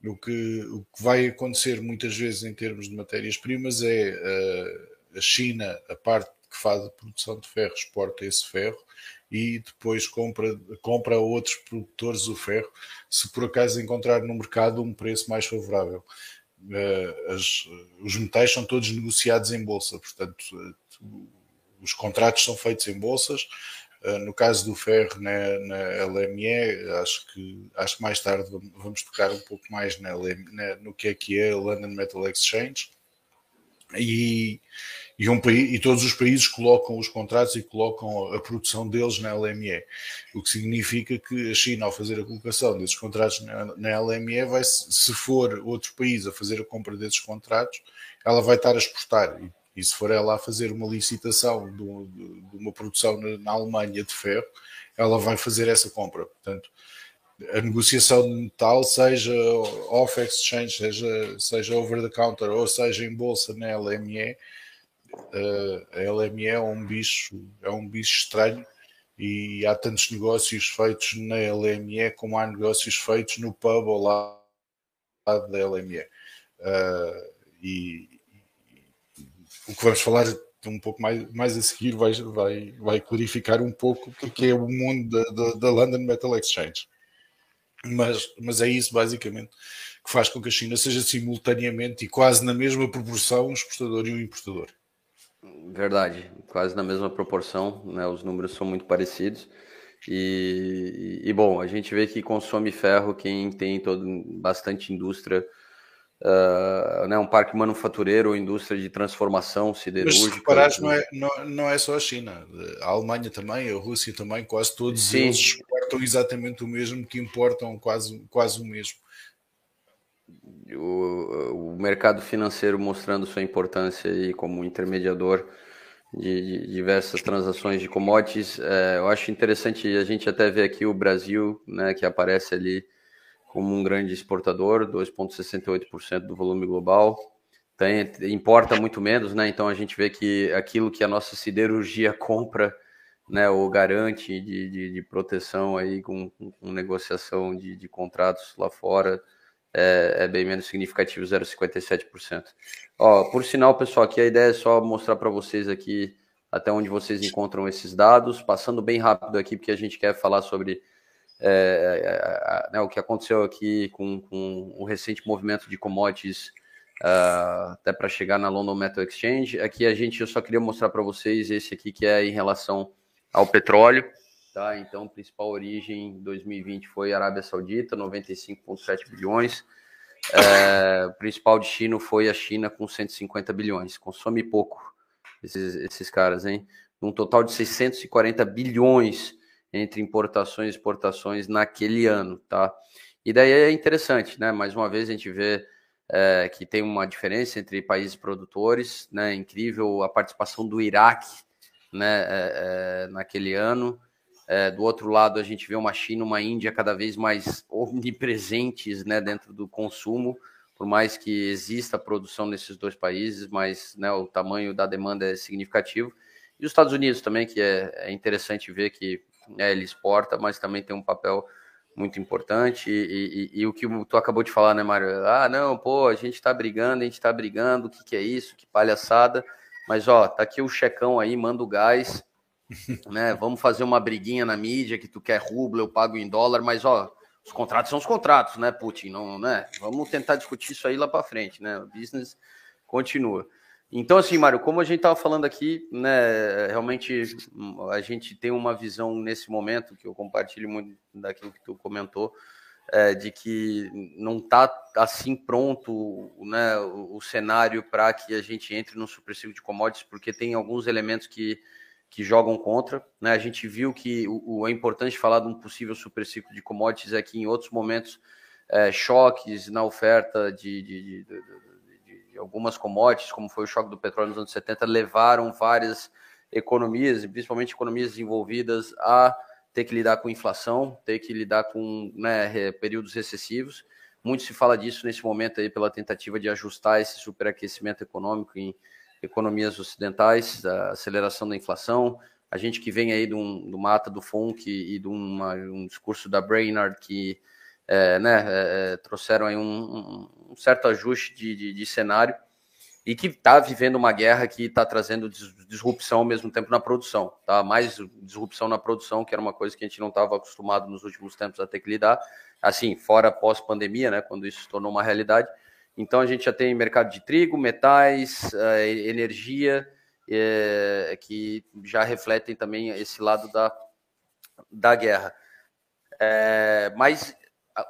O que, o que vai acontecer muitas vezes em termos de matérias-primas é uh, a China, a parte que faz a produção de ferro, exporta esse ferro e depois compra, compra a outros produtores o ferro, se por acaso encontrar no mercado um preço mais favorável. Uh, as, os metais são todos negociados em bolsa, portanto, uh, os contratos são feitos em bolsas. Uh, no caso do ferro na, na, LME, acho que, acho que mais tarde vamos tocar um pouco mais na, na, no que é que é a London Metal Exchange. E, e, um, e todos os países colocam os contratos e colocam a produção deles na LME, o que significa que a China, ao fazer a colocação desses contratos na, na LME, vai, se for outro país a fazer a compra desses contratos, ela vai estar a exportar. E, e se for ela a fazer uma licitação de, de uma produção na, na Alemanha de ferro, ela vai fazer essa compra. Portanto, a negociação de metal, seja off-exchange, seja, seja over the counter ou seja em bolsa na LME, a LME é um bicho, é um bicho estranho e há tantos negócios feitos na LME como há negócios feitos no pub ao lado da LME. Uh, e, e, o que vamos falar um pouco mais, mais a seguir vai, vai, vai clarificar um pouco o que é o mundo da, da, da London Metal Exchange. Mas, mas é isso basicamente que faz com que a China seja simultaneamente e quase na mesma proporção um exportador e um importador. Verdade, quase na mesma proporção, né? Os números são muito parecidos. E, e, bom, a gente vê que consome ferro quem tem todo, bastante indústria, uh, né, um parque manufatureiro, indústria de transformação siderúrgica. Mas se reparares, não é, não, não é só a China, a Alemanha também, a Rússia também, quase todos Sim. eles exportam exatamente o mesmo que importam quase, quase o mesmo. O, o mercado financeiro mostrando sua importância aí como intermediador de, de diversas transações de commodities. É, eu acho interessante a gente até ver aqui o Brasil, né, que aparece ali como um grande exportador, 2,68% do volume global. Tem, importa muito menos, né? Então a gente vê que aquilo que a nossa siderurgia compra, né, ou garante de, de, de proteção aí com, com negociação de, de contratos lá fora, é, é, bem menos significativo, 0,57%. Ó, por sinal, pessoal, aqui a ideia é só mostrar para vocês aqui até onde vocês encontram esses dados, passando bem rápido aqui, porque a gente quer falar sobre é, é, né, o que aconteceu aqui com, com, o recente movimento de commodities uh, até para chegar na London Metal Exchange. Aqui a gente, eu só queria mostrar para vocês esse aqui que é em relação ao petróleo. Tá? Então, principal origem em 2020 foi Arábia Saudita, 95,7 bilhões. É, principal destino foi a China com 150 bilhões. Consome pouco esses, esses caras, hein? Um total de 640 bilhões entre importações e exportações naquele ano, tá? E daí é interessante, né? Mais uma vez a gente vê é, que tem uma diferença entre países produtores, né? Incrível a participação do Iraque, né? É, é, naquele ano. É, do outro lado, a gente vê uma China, uma Índia cada vez mais omnipresentes né, dentro do consumo, por mais que exista produção nesses dois países, mas né, o tamanho da demanda é significativo. E os Estados Unidos também, que é, é interessante ver que né, ele exporta, mas também tem um papel muito importante. E, e, e, o que tu acabou de falar, né, Mário? Ah, não, pô, a gente está brigando, a gente está brigando, o que, que é isso? Que palhaçada. Mas, ó, tá aqui o checão aí, manda o gás né? Vamos fazer uma briguinha na mídia que tu quer rublo, eu pago em dólar, mas ó, os contratos são os contratos, né, Putin? Não, né? Vamos tentar discutir isso aí lá para frente, né? O business continua. Então, assim, Mário, como a gente estava falando aqui, né, realmente a gente tem uma visão nesse momento que eu compartilho muito daquilo que tu comentou, é, de que não está assim pronto né, o, o cenário para que a gente entre no supressivo de commodities, porque tem alguns elementos que que jogam contra. Né? A gente viu que o, o, é importante falar de um possível superciclo de commodities é que em outros momentos é, choques na oferta de, de, de, de, algumas commodities, como foi o choque do petróleo nos anos 70, levaram várias economias, principalmente economias desenvolvidas, a ter que lidar com inflação, ter que lidar com né, períodos recessivos. Muito se fala disso nesse momento aí pela tentativa de ajustar esse superaquecimento econômico em economias ocidentais, a aceleração da inflação, a gente que vem aí do, do Mata, do Funk e de uma, um discurso da Brainard que é, né, é, é trouxeram aí um, um, certo ajuste de, de, de cenário e que está vivendo uma guerra que está trazendo disrupção ao mesmo tempo na produção, tá? Mais disrupção na produção, que era uma coisa que a gente não estava acostumado nos últimos tempos a ter que lidar, assim, fora pós-pandemia, né, quando isso se tornou uma realidade, então a gente já tem mercado de trigo, metais, eh, energia, é, que já refletem também esse lado da, da guerra. É, mas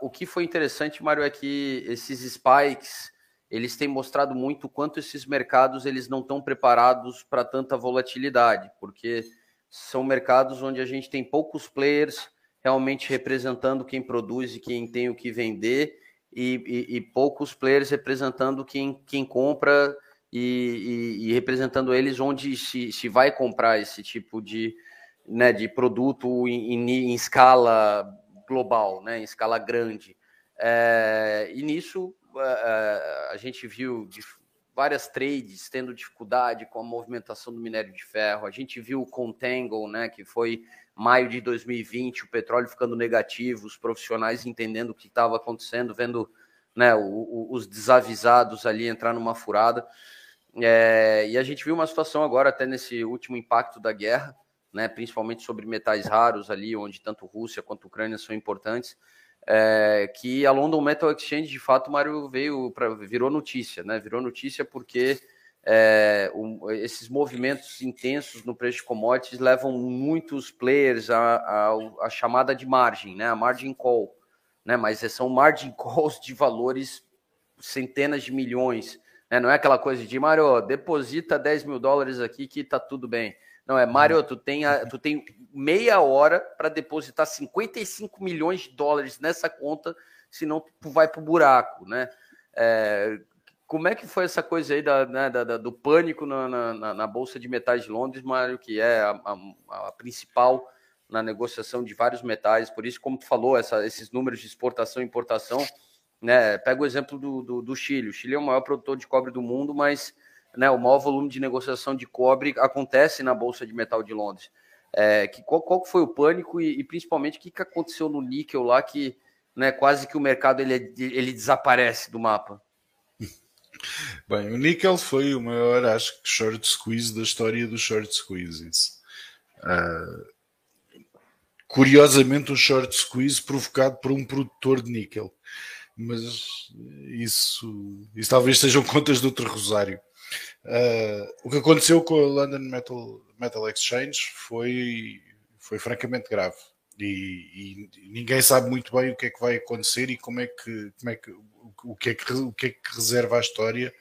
o que foi interessante, Mário, é que esses spikes eles têm mostrado muito quanto esses mercados eles não estão preparados para tanta volatilidade, porque são mercados onde a gente tem poucos players realmente representando quem produz e quem tem o que vender e, e, e poucos players representando quem, quem compra e, e, representando eles onde se, se vai comprar esse tipo de, né, de produto em, em, em escala global, né, em escala grande. É, e nisso é, é, a gente viu várias trades tendo dificuldade com a movimentação do minério de ferro. A gente viu o Contango, né, que foi maio de 2020, o petróleo ficando negativo, os profissionais entendendo o que estava acontecendo, vendo né, o, o, os desavisados ali entrar numa furada. É, e a gente viu uma situação agora, até nesse último impacto da guerra, né, principalmente sobre metais raros ali, onde tanto Rússia quanto Ucrânia são importantes, é, que a London Metal Exchange, de fato, Mário veio para virou notícia, né? Virou notícia porque é, um, esses movimentos intensos no preço de commodities levam muitos players à, a chamada de margem, né? A margin call, né? Mas são margin calls de valores centenas de milhões, né? Não é aquela coisa de Mário, deposita 10 mil dólares aqui que tá tudo bem. Não, é Mário, tu tem, a, tu tem meia hora para depositar 55 milhões de dólares nessa conta, senão tu vai para o buraco, né? É, como é que foi essa coisa aí da, né, da, da do pânico na, na, na, Bolsa de Metais de Londres, Mário, que é a, a, a, principal na negociação de vários metais, por isso, como tu falou, essa, esses números de exportação e importação, né? Pega o exemplo do, do, do Chile. O Chile é o maior produtor de cobre do mundo, mas né, o maior volume de negociação de cobre acontece na Bolsa de Metal de Londres. É, que, qual, qual foi o pânico e, e principalmente o que, que aconteceu no níquel lá que né, quase que o mercado ele, ele desaparece do mapa? Bem, o níquel foi o maior, acho que, short squeeze da história dos short squeezes. Uh, curiosamente, um short squeeze provocado por um produtor de níquel. Mas isso, isso talvez sejam contas de outro rosário. Uh, o que aconteceu com a London Metal, Metal Exchange foi, foi francamente grave. E, e, ninguém sabe muito bem o que é que vai acontecer e como é que, como é que, o, que é que, o que é que reserva a história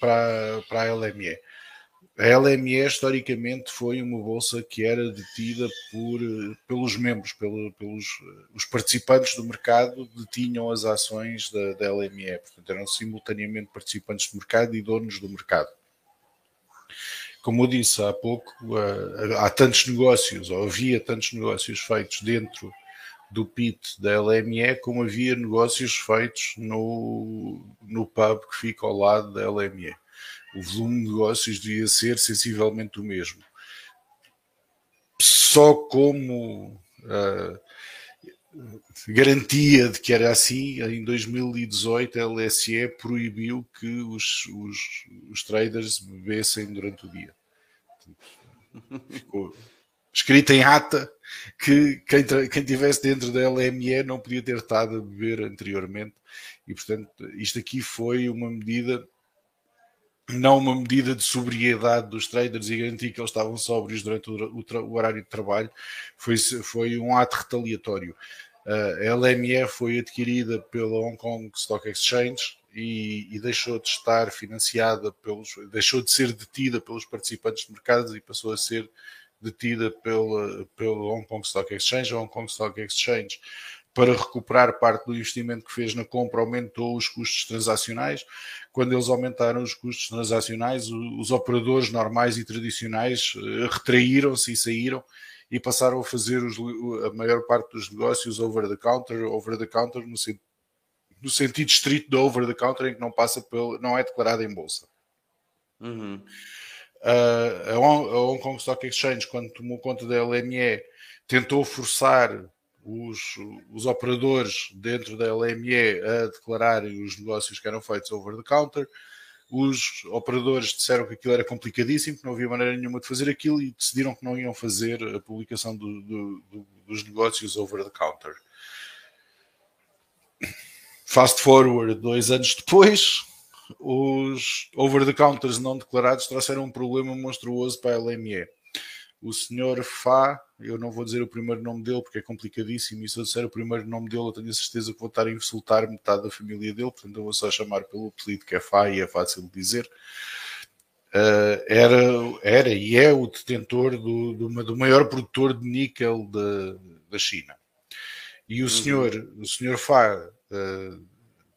para, para a LME. A LME historicamente foi uma bolsa que era detida por, pelos membros, pelo, pelos os participantes do mercado detinham as ações da, da LME, portanto eram simultaneamente participantes do mercado e donos do mercado como eu disse há pouco, há tantos negócios, ou havia tantos negócios feitos dentro do PIT da LME, como havia negócios feitos no, no pub que fica ao lado da LME. O volume de negócios devia ser sensivelmente o mesmo. Só como uh, garantia de que era assim, em 2018 a LSE proibiu que os, os, os traders bebessem durante o dia. Ficou escrito em ata que quem, quem tivesse dentro da LME não podia ter estado a beber anteriormente e portanto isto aqui foi uma medida não uma medida de sobriedade dos traders e garantir que eles estavam sóbrios durante o, o, o horário de trabalho, foi, foi um ato retaliatório. A LME foi adquirida pela Hong Kong Stock Exchange e, e, deixou de estar financiada pelos, deixou de ser detida pelos participantes de mercados e passou a ser detida pela, pelo Hong Kong Stock Exchange. A Hong Kong Stock Exchange, para recuperar parte do investimento que fez na compra, aumentou os custos transacionais. Quando eles aumentaram os custos transacionais, os operadores normais e tradicionais eh, retraíram-se e saíram e passaram a fazer os, a maior parte dos negócios over the counter, over the counter no, no sentido estrito do over the counter em que não passa pelo, não é declarado em bolsa. Uhum. Uh, a, Hong, Kong Stock Exchange, quando tomou conta da LME, tentou forçar os, os operadores dentro da LME a declararem os negócios que eram feitos over the counter os operadores disseram que aquilo era complicadíssimo, que não havia maneira nenhuma de fazer aquilo e decidiram que não iam fazer a publicação do, do, do, dos negócios over the counter. Fast forward, dois anos depois, os over the counters não declarados trouxeram um problema monstruoso para a LME o senhor Fá, eu não vou dizer o primeiro nome dele porque é complicadíssimo, e se eu disser o primeiro nome dele, eu tenho a certeza que vou estar a insultar metade da família dele, portanto eu vou só chamar pelo apelido que é Fá e é fácil de dizer. Uh, era, era e é o detentor do, do, do maior produtor de níquel da, da China. E o uhum. senhor, o senhor Fá, uh,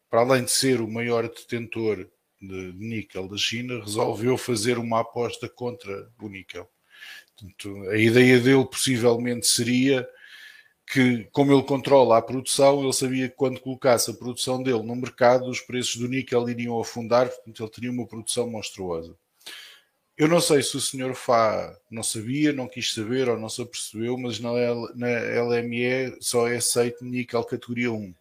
para além de ser o maior detentor de níquel da China, resolveu fazer uma aposta contra o níquel Portanto, a ideia dele possivelmente seria que, como ele controla a produção, ele sabia que quando colocasse a produção dele no mercado, os preços do níquel iriam afundar, portanto, ele teria uma produção monstruosa. Eu não sei se o senhor Fá não sabia, não quis saber ou não se apercebeu, mas na, LME só é aceito níquel categoria 1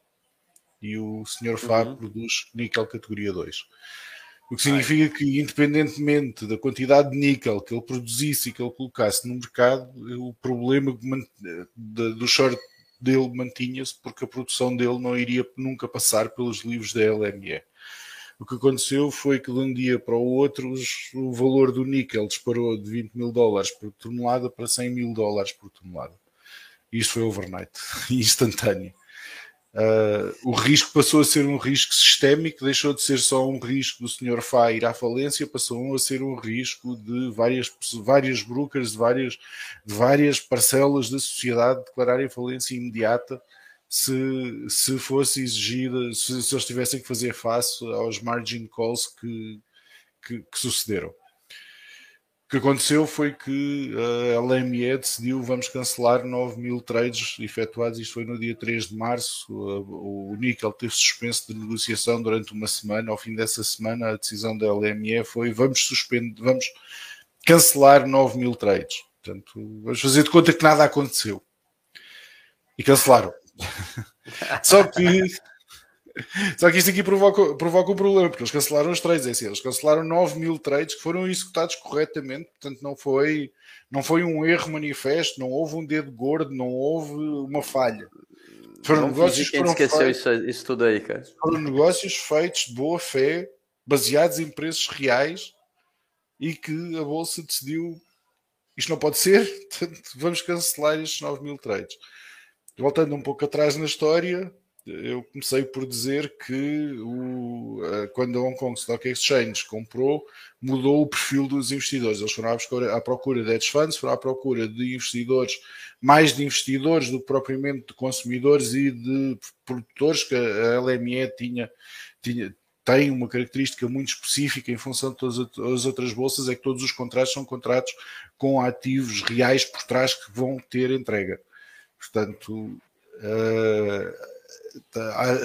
e o senhor Fá uhum. produz níquel categoria 2. O que significa que, independentemente da quantidade de níquel que ele produzisse e que ele colocasse no mercado, o problema do short dele mantinha-se porque a produção dele não iria nunca passar pelos livros da LME. O que aconteceu foi que de um dia para o outro o valor do níquel disparou de 20 mil dólares por tonelada para 100 mil dólares por tonelada. Isto foi overnight, instantâneo. Uh, o risco passou a ser um risco sistémico, deixou de ser só um risco do Sr. Fá ir à falência, passou a ser um risco de várias, várias brokers, de várias, de várias parcelas da sociedade declararem falência imediata se, se fosse exigida, se, se eles tivessem que fazer face aos margin calls que, que, que sucederam. O que aconteceu foi que a LME decidiu vamos cancelar 9 mil trades efetuados, isto foi no dia 3 de março. O níquel teve suspenso de negociação durante uma semana. Ao fim dessa semana, a decisão da LME foi vamos suspender, vamos cancelar 9 mil trades. Portanto, vamos fazer de conta que nada aconteceu. E cancelaram. Só que só que isto aqui provoca, provoca um problema, porque eles cancelaram os trades, é assim, eles cancelaram 9 mil trades que foram executados corretamente, portanto não foi, não foi um erro manifesto, não houve um dedo gordo, não houve uma falha. Foram não negócios que esqueceu feitos, isso, isso tudo aí, cara. Foram negócios feitos de boa fé, baseados em preços reais e que a Bolsa decidiu isto não pode ser, portanto, vamos cancelar estes 9 mil trades. Voltando um pouco atrás na história, eu comecei por dizer que o, quando a Hong Kong Stock Exchange comprou, mudou o perfil dos investidores. Eles foram à procura, de hedge funds, foram à procura de investidores, mais de investidores do que propriamente de consumidores e de produtores, que a LME tinha, tinha, tem uma característica muito específica em função de todas as outras bolsas, é que todos os contratos são contratos com ativos reais por trás que vão ter entrega. Portanto, uh,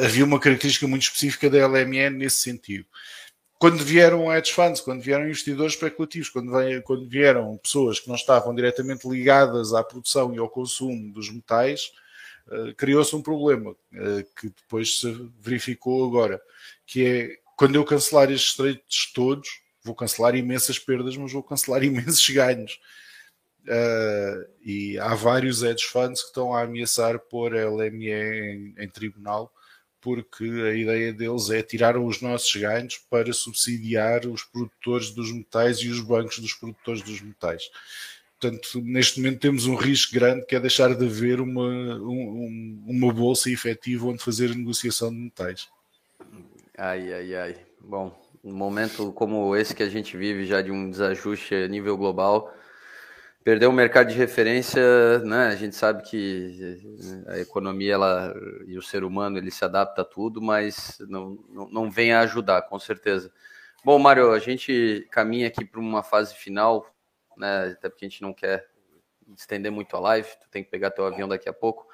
havia uma característica muito específica da LMN nesse sentido. Quando vieram hedge funds, quando vieram investidores especulativos, quando, vieram pessoas que não estavam diretamente ligadas à produção e ao consumo dos metais, uh, criou-se um problema uh, que depois se verificou agora, que é quando eu cancelar estes trades todos, vou cancelar imensas perdas, mas vou cancelar imensos ganhos. Uh, e há vários hedge funds que estão a ameaçar pôr a LME em, em, tribunal porque a ideia deles é tirar os nossos ganhos para subsidiar os produtores dos metais e os bancos dos produtores dos metais. Portanto, neste momento temos um risco grande que é deixar de haver uma, um, uma bolsa efetiva onde fazer a negociação de metais. Ai, ai, ai. Bom, um momento como esse que a gente vive já de um desajuste a nível global, Perdeu o mercado de referência, né? A gente sabe que a economia ela, e o ser humano ele se adapta a tudo, mas não, não, não vem a ajudar, com certeza. Bom, Mário, a gente caminha aqui para uma fase final, né? Até porque a gente não quer estender muito a live, tu tem que pegar teu avião daqui a pouco.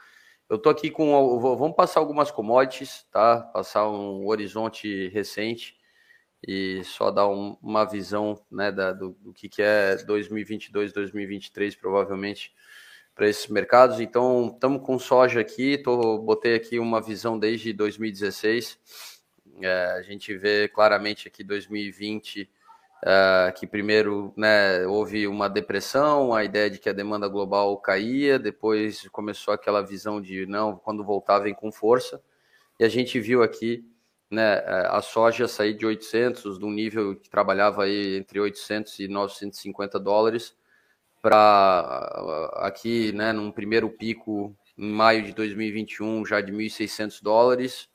Eu tô aqui com. Vamos passar algumas commodities, tá? Passar um horizonte recente e só dar um, uma visão né, da, do, do, que, que é 2022, 2023, provavelmente, para esses mercados. Então, estamos com soja aqui, tô, botei aqui uma visão desde 2016. É, a gente vê claramente aqui 2020 é, que primeiro né, houve uma depressão, a ideia de que a demanda global caía, depois começou aquela visão de não, quando voltar vem com força, e a gente viu aqui né, é, a soja sair de 800, de um nível que trabalhava aí entre 800 e 950 dólares, para aqui, né, num primeiro pico em maio de 2021, já de 1.600 dólares,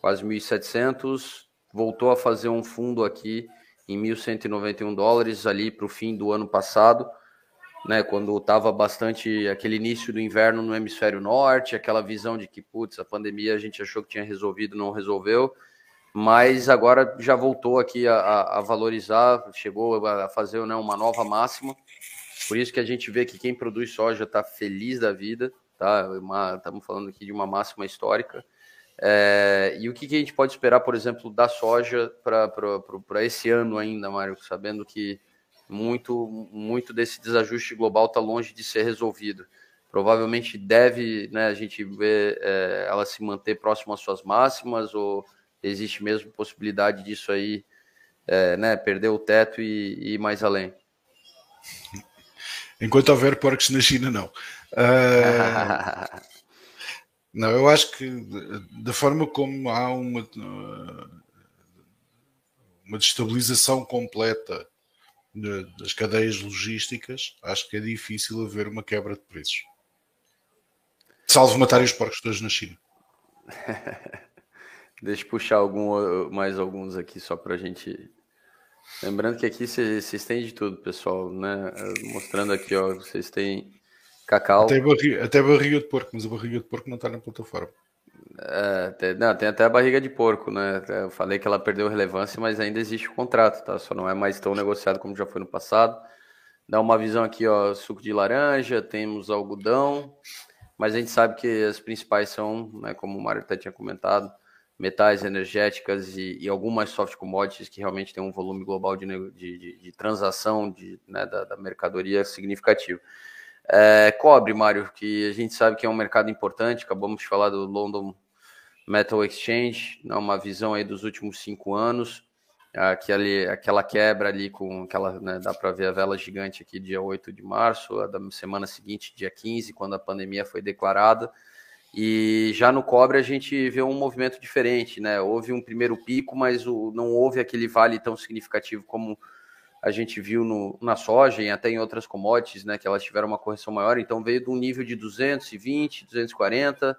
quase 1.700, voltou a fazer um fundo aqui em 1.191 dólares ali para o fim do ano passado, né, quando estava bastante aquele início do inverno no hemisfério norte, aquela visão de que, putz, a pandemia a gente achou que tinha resolvido, não resolveu, mas agora já voltou aqui a, a valorizar, chegou a fazer né, uma nova máxima, por isso que a gente vê que quem produz soja está feliz da vida, tá? Estamos falando aqui de uma máxima histórica. É, e o que, que, a gente pode esperar, por exemplo, da soja para esse ano ainda, Mário, sabendo que muito, muito desse desajuste global está longe de ser resolvido. Provavelmente deve né, a gente ver é, ela se manter próximo às suas máximas, ou existe mesmo possibilidade disso aí é, né, perder o teto e, e ir mais além. Enquanto houver porcos na China, não. Uh, não, eu acho que da forma como há uma, uma destabilização completa das cadeias logísticas, acho que é difícil haver uma quebra de preços. Salvo matarem os porcos todos na China. Deixa eu puxar algum, mais alguns aqui só para a gente. Lembrando que aqui vocês têm de tudo, pessoal, né? Mostrando aqui, ó, vocês têm cacau. Até barriga, até barriga de porco, mas a barriga de porco não está na plataforma. É, tem, não, tem até a barriga de porco, né? Eu falei que ela perdeu relevância, mas ainda existe o contrato, tá? Só não é mais tão negociado como já foi no passado. Dá uma visão aqui, ó, suco de laranja, temos algodão, mas a gente sabe que as principais são, né, como o Mário até tinha comentado, metais energéticas e, e, algumas soft commodities que realmente tem um volume global de, de, de, de transação de, né, da, da, mercadoria significativo. É, cobre, Mário, que a gente sabe que é um mercado importante, acabamos de falar do London Metal Exchange, né, uma visão aí dos últimos cinco anos, aquele, aquela quebra ali com aquela, né, dá para ver a vela gigante aqui dia 8 de março, a da semana seguinte, dia 15, quando a pandemia foi declarada, e já no cobre a gente vê um movimento diferente, né? Houve um primeiro pico, mas o, não houve aquele vale tão significativo como a gente viu no, na soja e até em outras commodities, né? Que elas tiveram uma correção maior. Então veio de um nível de 220, 240,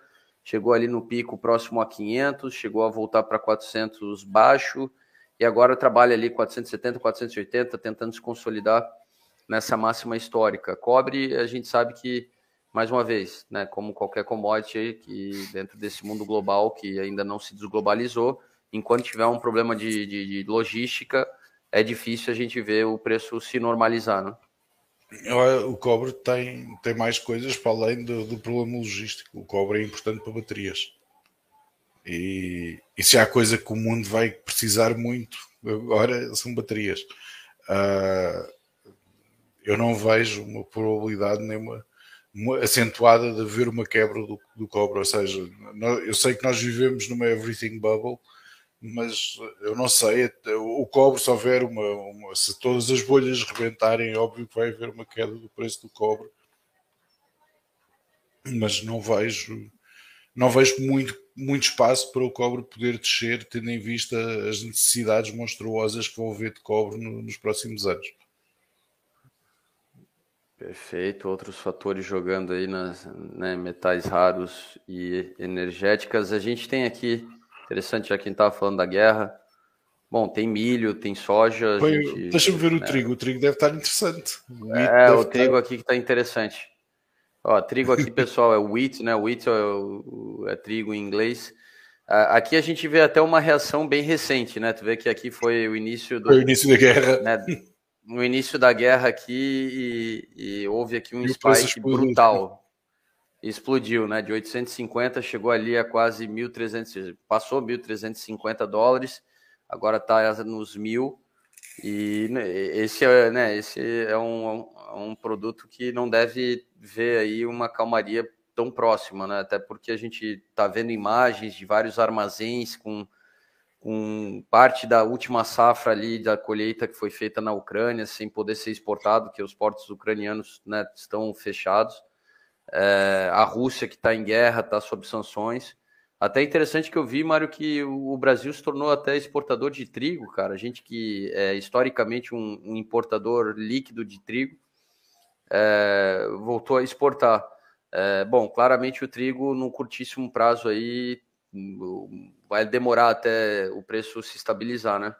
chegou ali no pico próximo a 500, chegou a voltar para 400 baixo e agora trabalha ali 470, 480, tentando se consolidar nessa máxima histórica. Cobre, a gente sabe que mais uma vez, né, como qualquer commodity que dentro desse mundo global que ainda não se desglobalizou, enquanto tiver um problema de, de, de logística, é difícil a gente ver o preço se normalizar, né? O cobre tem, tem mais coisas para além do, do problema logístico. O cobre é importante para baterias. E, e, se há coisa que o mundo vai precisar muito agora são baterias. Uh, eu não vejo uma probabilidade nenhuma acentuada de haver uma quebra do, do cobre. Ou seja, eu sei que nós vivemos numa everything bubble, mas eu não sei. O cobre, se houver uma, uma, se todas as bolhas rebentarem, é óbvio que vai haver uma queda do preço do cobre, mas não vejo. Não vejo muito, muito espaço para o cobre poder descer, tendo em vista as necessidades monstruosas que vão haver de cobre no, nos próximos anos. Perfeito. Outros fatores jogando aí nas né, metais raros e energéticas. A gente tem aqui, interessante, já quem estava falando da guerra. Bom, tem milho, tem soja. Deixa-me ver o né? trigo. O trigo deve estar interessante. O é, o trigo estar... aqui que está interessante. Ó, trigo aqui, pessoal, é wheat, né? Wheat é, o, é trigo em inglês. Aqui a gente vê até uma reação bem recente, né? Tu vê que aqui foi o início do. Foi o início da guerra. Né? no início da guerra aqui e, e houve aqui um e spike brutal. Explodiu, né? De 850 chegou ali a quase 1.300, passou 1.350 dólares, agora está nos mil. E né, esse é, né, esse é um, um produto que não deve ver aí uma calmaria tão próxima, né? Até porque a gente está vendo imagens de vários armazéns com com parte da última safra ali da colheita que foi feita na Ucrânia sem poder ser exportado, que os portos ucranianos né, estão fechados. É, a Rússia que está em guerra, está sob sanções. Até interessante que eu vi, Mário, que o Brasil se tornou até exportador de trigo, cara. A gente que é historicamente um, um importador líquido de trigo é, voltou a exportar. É, bom, claramente o trigo, num curtíssimo prazo aí, vai demorar até o preço se estabilizar, né?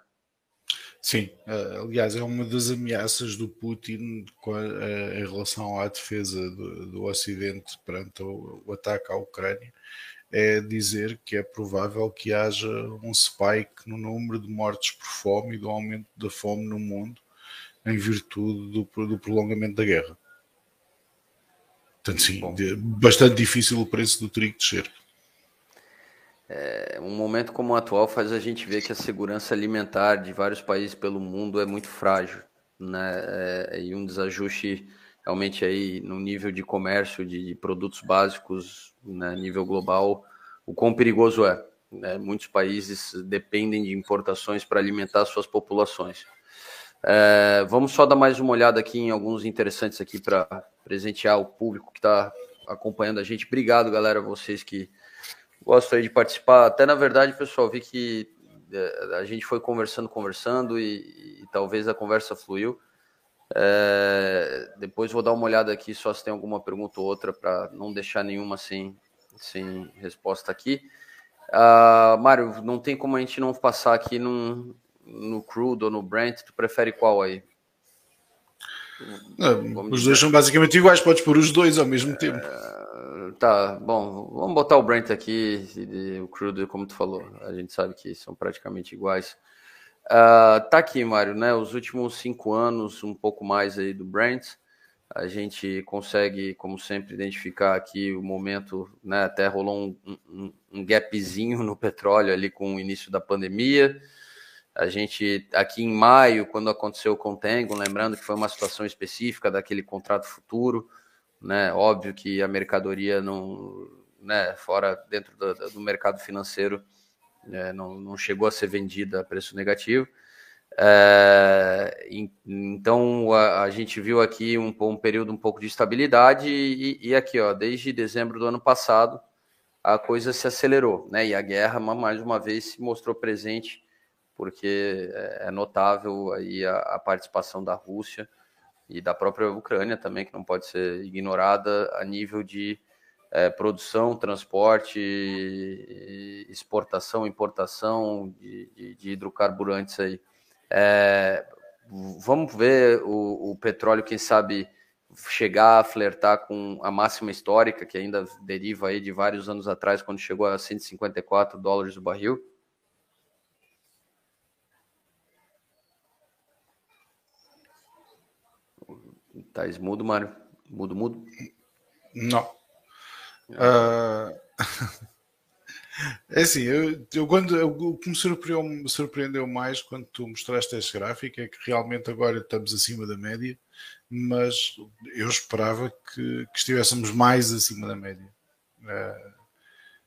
Sim, eh, aliás, é uma das ameaças do Putin eh, em relação à defesa do, Ocidente perante o, o, ataque à Ucrânia, é dizer que é provável que haja um spike no número de mortes por fome e do aumento da fome no mundo em virtude do, prolongamento da guerra. Portanto, sim, bastante difícil o preço do trigo descer. É, um momento como o atual faz a gente ver que a segurança alimentar de vários países pelo mundo é muito frágil, né? É, e um desajuste realmente aí no nível de comércio de, de produtos básicos, né, nível global, o quão perigoso é. Né? Muitos países dependem de importações para alimentar suas populações. É, vamos só dar mais uma olhada aqui em alguns interessantes aqui para presentear o público que está acompanhando a gente. Obrigado, galera, vocês que gostam de participar. Até na verdade, pessoal, vi que é, a gente foi conversando, conversando e, e talvez a conversa fluiu. É, depois vou dar uma olhada aqui só se tem alguma pergunta ou outra para não deixar nenhuma sem, sem resposta aqui. Uh, Mário, não tem como a gente não passar aqui num, no Crude ou no Brent. Tu prefere qual aí? Não, os dois são basicamente iguais, podes pôr os dois ao mesmo tempo. Tá, bom, vamos botar o Brent aqui e o Crude, como tu falou. A gente sabe que são praticamente iguais. Uh, tá aqui, Mário, né? Os últimos cinco anos, um pouco mais aí do Brent, a gente consegue, como sempre, identificar aqui o momento, né? Até rolou um, um, um gapzinho no petróleo ali com o início da pandemia. A gente, aqui em maio, quando aconteceu o Contango, lembrando que foi uma situação específica daquele contrato futuro, né? Óbvio que a mercadoria não, né? Fora dentro do, do mercado financeiro é, não, não, chegou a ser vendida a preço negativo. É, então a, a, gente viu aqui um, um, período um pouco de estabilidade e, e, aqui, ó, desde dezembro do ano passado, a coisa se acelerou, né? E a guerra mais uma vez se mostrou presente, porque é, é notável aí a, a participação da Rússia e da própria Ucrânia também, que não pode ser ignorada a nível de é, produção, transporte, exportação, importação de, de, de hidrocarburantes aí. É, vamos ver o, o, petróleo, quem sabe, chegar a flertar com a máxima histórica, que ainda deriva aí de vários anos atrás, quando chegou a 154 dólares o barril. Tá mudo, Mário? Mudo, mudo? Não. Uh... é assim, eu, eu quando eu, o que me surpreendeu, me surpreendeu mais quando tu mostraste este gráfico é que realmente agora estamos acima da média, mas eu esperava que, que estivéssemos mais acima da média. Uh,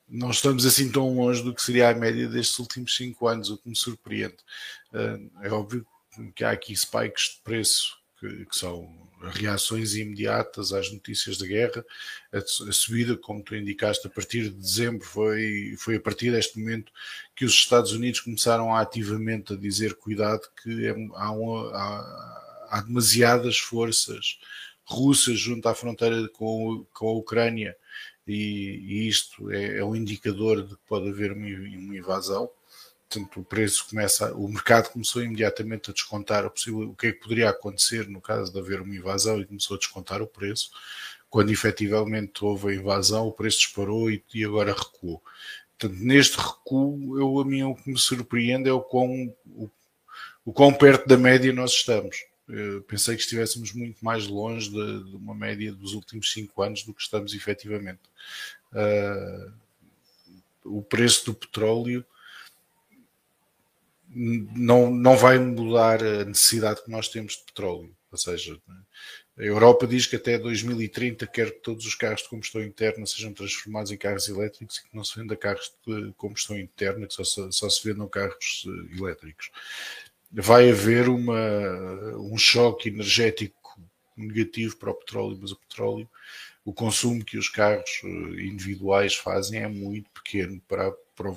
não estamos assim tão longe do que seria a média destes últimos 5 anos, o que me surpreende. Uh, é óbvio que há aqui spikes de preço que, que são reações imediatas às notícias da guerra. A, a, subida, como tu indicaste, a partir de dezembro foi, foi a partir deste momento que os Estados Unidos começaram ativamente a dizer cuidado que é, há, uma, há, há, demasiadas forças russas junto à fronteira com, com a Ucrânia e, e isto é, é um indicador de que pode haver uma, uma invasão portanto, o preço começa, o mercado começou imediatamente a descontar o, possível, o que é que poderia acontecer no caso de haver uma invasão e começou a descontar o preço. Quando efetivamente houve a invasão, o preço disparou e, e agora recuou. Portanto, neste recuo, eu, a mim o que me surpreende é o quão, o, o quão perto da média nós estamos. Eu pensei que estivéssemos muito mais longe de, de, uma média dos últimos cinco anos do que estamos efetivamente. Uh, o preço do petróleo não, não vai mudar a necessidade que nós temos de petróleo. Ou seja, a Europa diz que até 2030 quer que todos os carros de combustão interna sejam transformados em carros elétricos e que não se venda carros de combustão interna, que só, só se vendam carros eh, elétricos. Vai haver uma, um choque energético negativo para o petróleo, mas o petróleo, o consumo que os carros eh, individuais fazem é muito pequeno para, para,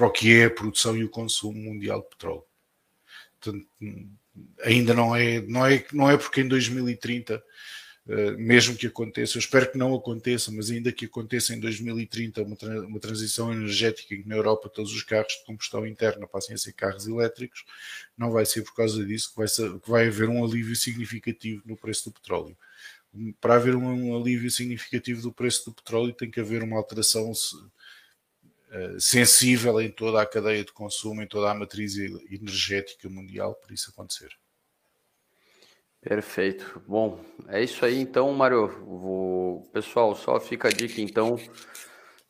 para o que é a produção e o consumo mundial de petróleo. Portanto, ainda não é, não é, não é porque em 2030, eh, mesmo que aconteça, eu espero que não aconteça, mas ainda que aconteça em 2030 uma, uma transição energética em que na Europa todos os carros de combustão interna passem a ser carros elétricos, não vai ser por causa disso que vai, ser, que vai haver um alívio significativo no preço do petróleo. Para haver um alívio significativo do preço do petróleo, tem que haver uma alteração sensível em toda a cadeia de consumo, em toda a matriz energética mundial para isso acontecer. Perfeito. Bom, é isso aí então, Mário. Vou... Pessoal, só fica a dica então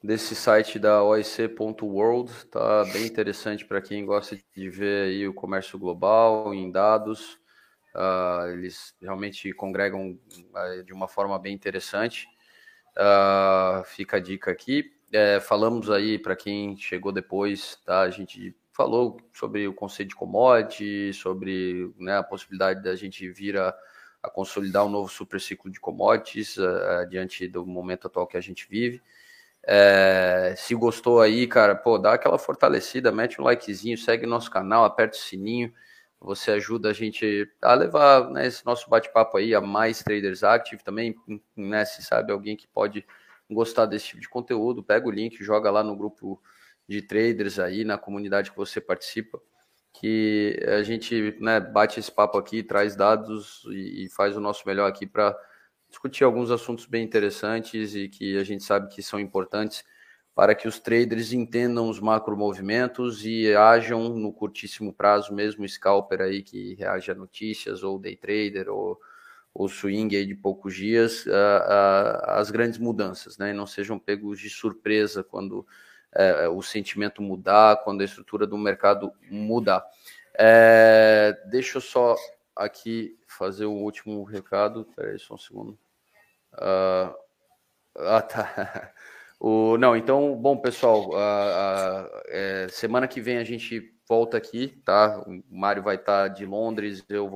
desse site da OEC.world, tá bem interessante para quem gosta de ver aí o comércio global em dados. Uh, eles realmente congregam uh, de uma forma bem interessante. Uh, fica a dica aqui. É, falamos aí para quem chegou depois, tá? A gente falou sobre o conceito de commodity, sobre né, a possibilidade da gente vir a, a consolidar um novo super ciclo de commodities uh, diante do momento atual que a gente vive. É, se gostou aí, cara, pô, dá aquela fortalecida, mete um likezinho, segue nosso canal, aperta o sininho. Você ajuda a gente a levar né, esse nosso bate-papo aí a mais traders active também, né? Se sabe alguém que pode gostar desse tipo de conteúdo, pega o link, joga lá no grupo de traders aí, na comunidade que você participa, que a gente né, bate esse papo aqui, traz dados e, e faz o nosso melhor aqui para discutir alguns assuntos bem interessantes e que a gente sabe que são importantes para que os traders entendam os macro movimentos e ajam no curtíssimo prazo, mesmo scalper aí que reage a notícias, ou day trader, ou, ou swing aí de poucos dias, as grandes mudanças, né? E não sejam pegos de surpresa quando é, o sentimento mudar, quando a estrutura do mercado mudar. É, deixa eu só aqui fazer o último recado. Espera aí só um segundo. Uh, ah, tá. O, não, então, bom, pessoal, uh, uh, é, semana que vem a gente volta aqui, tá? O Mário vai estar de Londres, eu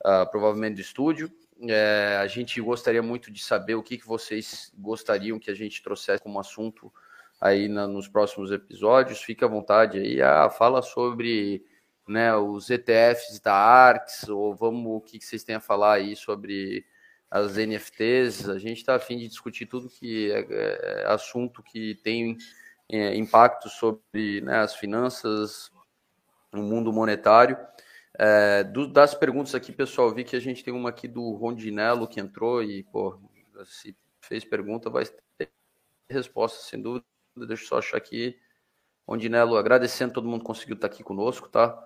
voltar provavelmente do estúdio. É, a gente gostaria muito de saber o que, que vocês gostariam que a gente trouxesse como assunto aí na, nos próximos episódios. Fique à vontade aí. Ah, fala sobre né, os ETFs da ARX, ou vamos, o que, que vocês têm a falar aí sobre as NFTs. A gente está afim de discutir tudo que é, é assunto que tem é, impacto sobre né, as finanças, no mundo monetário. É, do, das perguntas aqui, pessoal, vi que a gente tem uma aqui do Rondinello que entrou e, pô, se fez pergunta, vai ter resposta, sem dúvida. Deixa eu só achar aqui. Rondinello, agradecendo todo mundo que conseguiu estar aqui conosco, tá?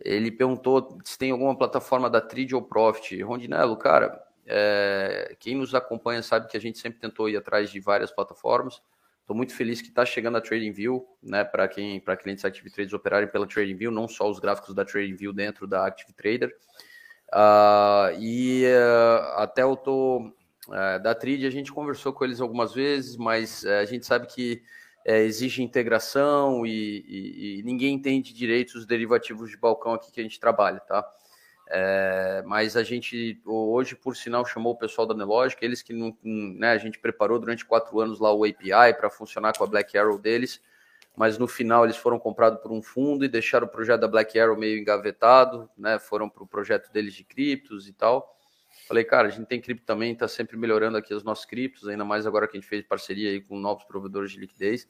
Ele perguntou se tem alguma plataforma da Trid ou Profit. Rondinello, cara, é, quem nos acompanha sabe que a gente sempre tentou ir atrás de várias plataformas. Estou muito feliz que está chegando a TradingView, né, para quem, para clientes Active Traders operarem pela TradingView, não só os gráficos da TradingView dentro da Active Trader. Uh, e uh, até eu tô uh, da Trid, a gente conversou com eles algumas vezes, mas a gente sabe que exige integração e, e, e, ninguém entende direito os derivativos de balcão aqui que a gente trabalha, tá? É, mas a gente hoje, por sinal, chamou o pessoal da Nelogic, eles que não, né, a gente preparou durante quatro anos lá o API para funcionar com a Black Arrow deles, mas no final eles foram comprados por um fundo e deixaram o projeto da Black Arrow meio engavetado, né? Foram para o projeto deles de criptos e tal. Falei, cara, a gente tem cripto também, está sempre melhorando aqui os nossos criptos, ainda mais agora que a gente fez parceria aí com novos provedores de liquidez.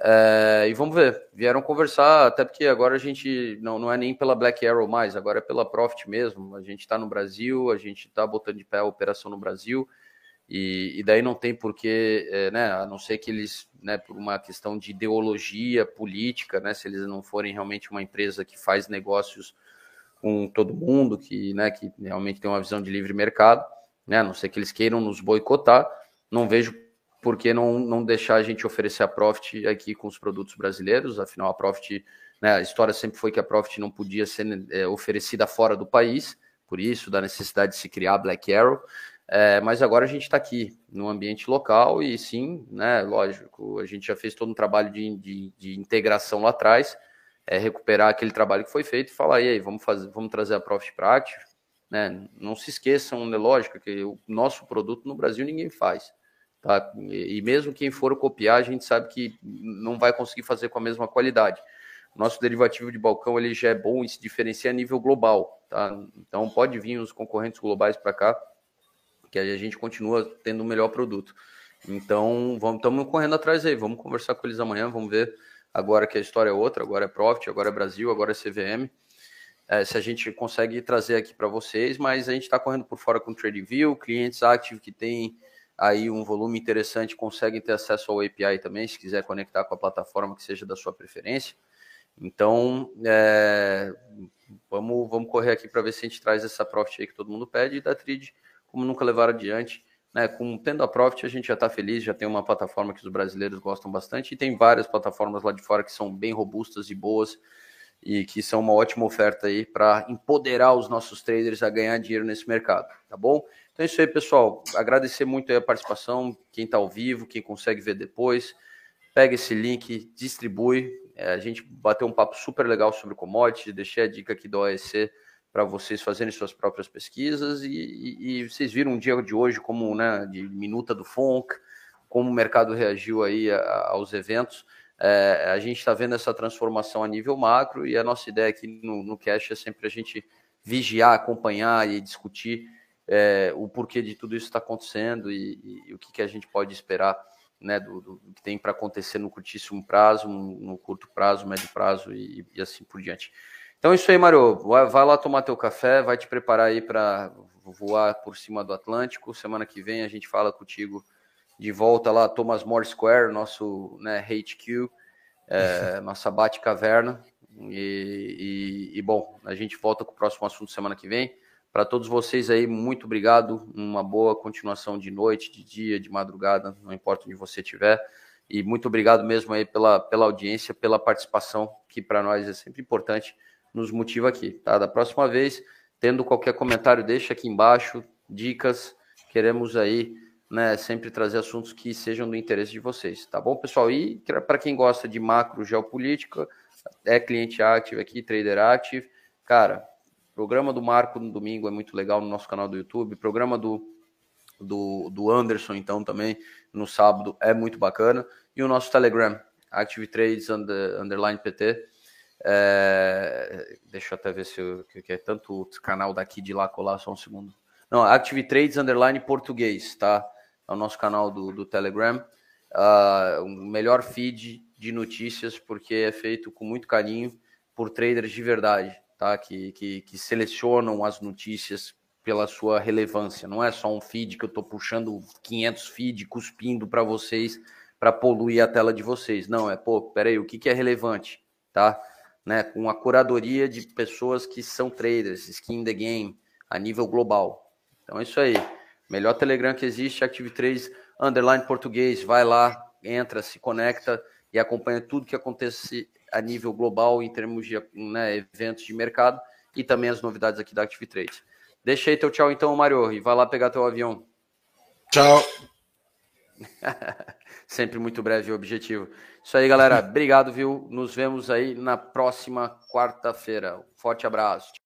É, e vamos ver, vieram conversar, até porque agora a gente não, não é nem pela Black Arrow mais, agora é pela Profit mesmo. A gente está no Brasil, a gente está botando de pé a operação no Brasil, e, e daí não tem porquê, é, né, a não ser que eles, né, por uma questão de ideologia política, né, se eles não forem realmente uma empresa que faz negócios com todo mundo, que, né, que realmente tem uma visão de livre mercado, né, a não ser que eles queiram nos boicotar, não vejo por que não, não deixar a gente oferecer a Profit aqui com os produtos brasileiros, afinal a Profit, né, a história sempre foi que a Profit não podia ser é, oferecida fora do país, por isso da necessidade de se criar Black Arrow, é, mas agora a gente está aqui no ambiente local e sim, né, lógico, a gente já fez todo um trabalho de, de, de integração lá atrás, é, recuperar aquele trabalho que foi feito e falar, e aí, vamos, fazer, vamos trazer a Profit para. Né? Não se esqueçam, né, lógico, que o nosso produto no Brasil ninguém faz. Tá? E, mesmo quem for copiar, a gente sabe que não vai conseguir fazer com a mesma qualidade. Nosso derivativo de balcão ele já é bom e se diferencia a nível global. Tá? Então pode vir os concorrentes globais para cá, que a gente continua tendo o melhor produto. Então vamos, estamos correndo atrás aí, vamos conversar com eles amanhã, vamos ver agora que a história é outra, agora é Profit, agora é Brasil, agora é CVM. É, se a gente consegue trazer aqui para vocês, mas a gente está correndo por fora com o TradingView, clientes Active que tem aí um volume interessante conseguem ter acesso ao API também, se quiser conectar com a plataforma que seja da sua preferência. Então, é, vamos, vamos correr aqui para ver se a gente traz essa Profit aí que todo mundo pede e da Trid, como nunca levar adiante. Né, com tendo a Profit, a gente já está feliz, já tem uma plataforma que os brasileiros gostam bastante e tem várias plataformas lá de fora que são bem robustas e boas e que são uma ótima oferta aí para empoderar os nossos traders a ganhar dinheiro nesse mercado, tá bom? Então é isso aí, pessoal. Agradecer muito a participação, quem está ao vivo, quem consegue ver depois. Pega esse link, distribui. É, a gente bateu um papo super legal sobre commodities, deixei a dica aqui do OEC para vocês fazerem suas próprias pesquisas e, e, e, vocês viram um dia de hoje como, né, de minuta do FONC, como o mercado reagiu aí a, aos eventos. É, a gente está vendo essa transformação a nível macro e a nossa ideia aqui no, no Cash é sempre a gente vigiar, acompanhar e discutir é, o porquê de tudo isso está acontecendo e, e, o que, que, a gente pode esperar né, do, do que tem para acontecer no curtíssimo prazo, no curto prazo, médio prazo e, e assim por diante. Então é isso aí, Mário. Vai, vai, lá tomar teu café, vai te preparar aí para voar por cima do Atlântico. Semana que vem a gente fala contigo de volta lá, Thomas More Square, nosso né, HQ, é, nossa bate-caverna. E, e, e, bom, a gente volta com o próximo assunto semana que vem. Para todos vocês aí, muito obrigado. Uma boa continuação de noite, de dia, de madrugada, não importa onde você estiver. E muito obrigado mesmo aí pela, pela audiência, pela participação, que para nós é sempre importante, nos motiva aqui. Tá? Da próxima vez, tendo qualquer comentário, deixa aqui embaixo, dicas. Queremos aí né, sempre trazer assuntos que sejam do interesse de vocês, tá bom, pessoal? E para quem gosta de macro geopolítica, é cliente active aqui, trader active. Cara, programa do Marco no domingo é muito legal no nosso canal do YouTube, programa do, do, do Anderson, então, também no sábado é muito bacana. E o nosso Telegram, Active Trades under, Underline PT. É, deixa eu até ver se eu, que é tanto canal daqui de lá colar, só um segundo. Não, Active Trades Underline Português, tá? ao nosso canal do, do Telegram. Uh, o melhor feed de notícias, porque é feito com muito carinho por traders de verdade, tá? Que, que, que selecionam as notícias pela sua relevância. Não é só um feed que eu estou puxando 500 feed, cuspindo para vocês para poluir a tela de vocês. Não, é, pô, peraí, o que, que é relevante, tá? Né, com a curadoria de pessoas que são traders, skin the game, a nível global. Então é isso aí. Melhor Telegram que existe, Active 3 underline português. Vai lá, entra, se conecta e acompanha tudo que acontece a nível global em termos de né, eventos de mercado e também as novidades aqui da Active Trade. Deixa aí teu tchau então, Mário, e vai lá pegar teu avião. Tchau. Sempre muito breve e objetivo. Isso aí, galera. Obrigado, viu? Nos vemos aí na próxima quarta-feira. Forte abraço.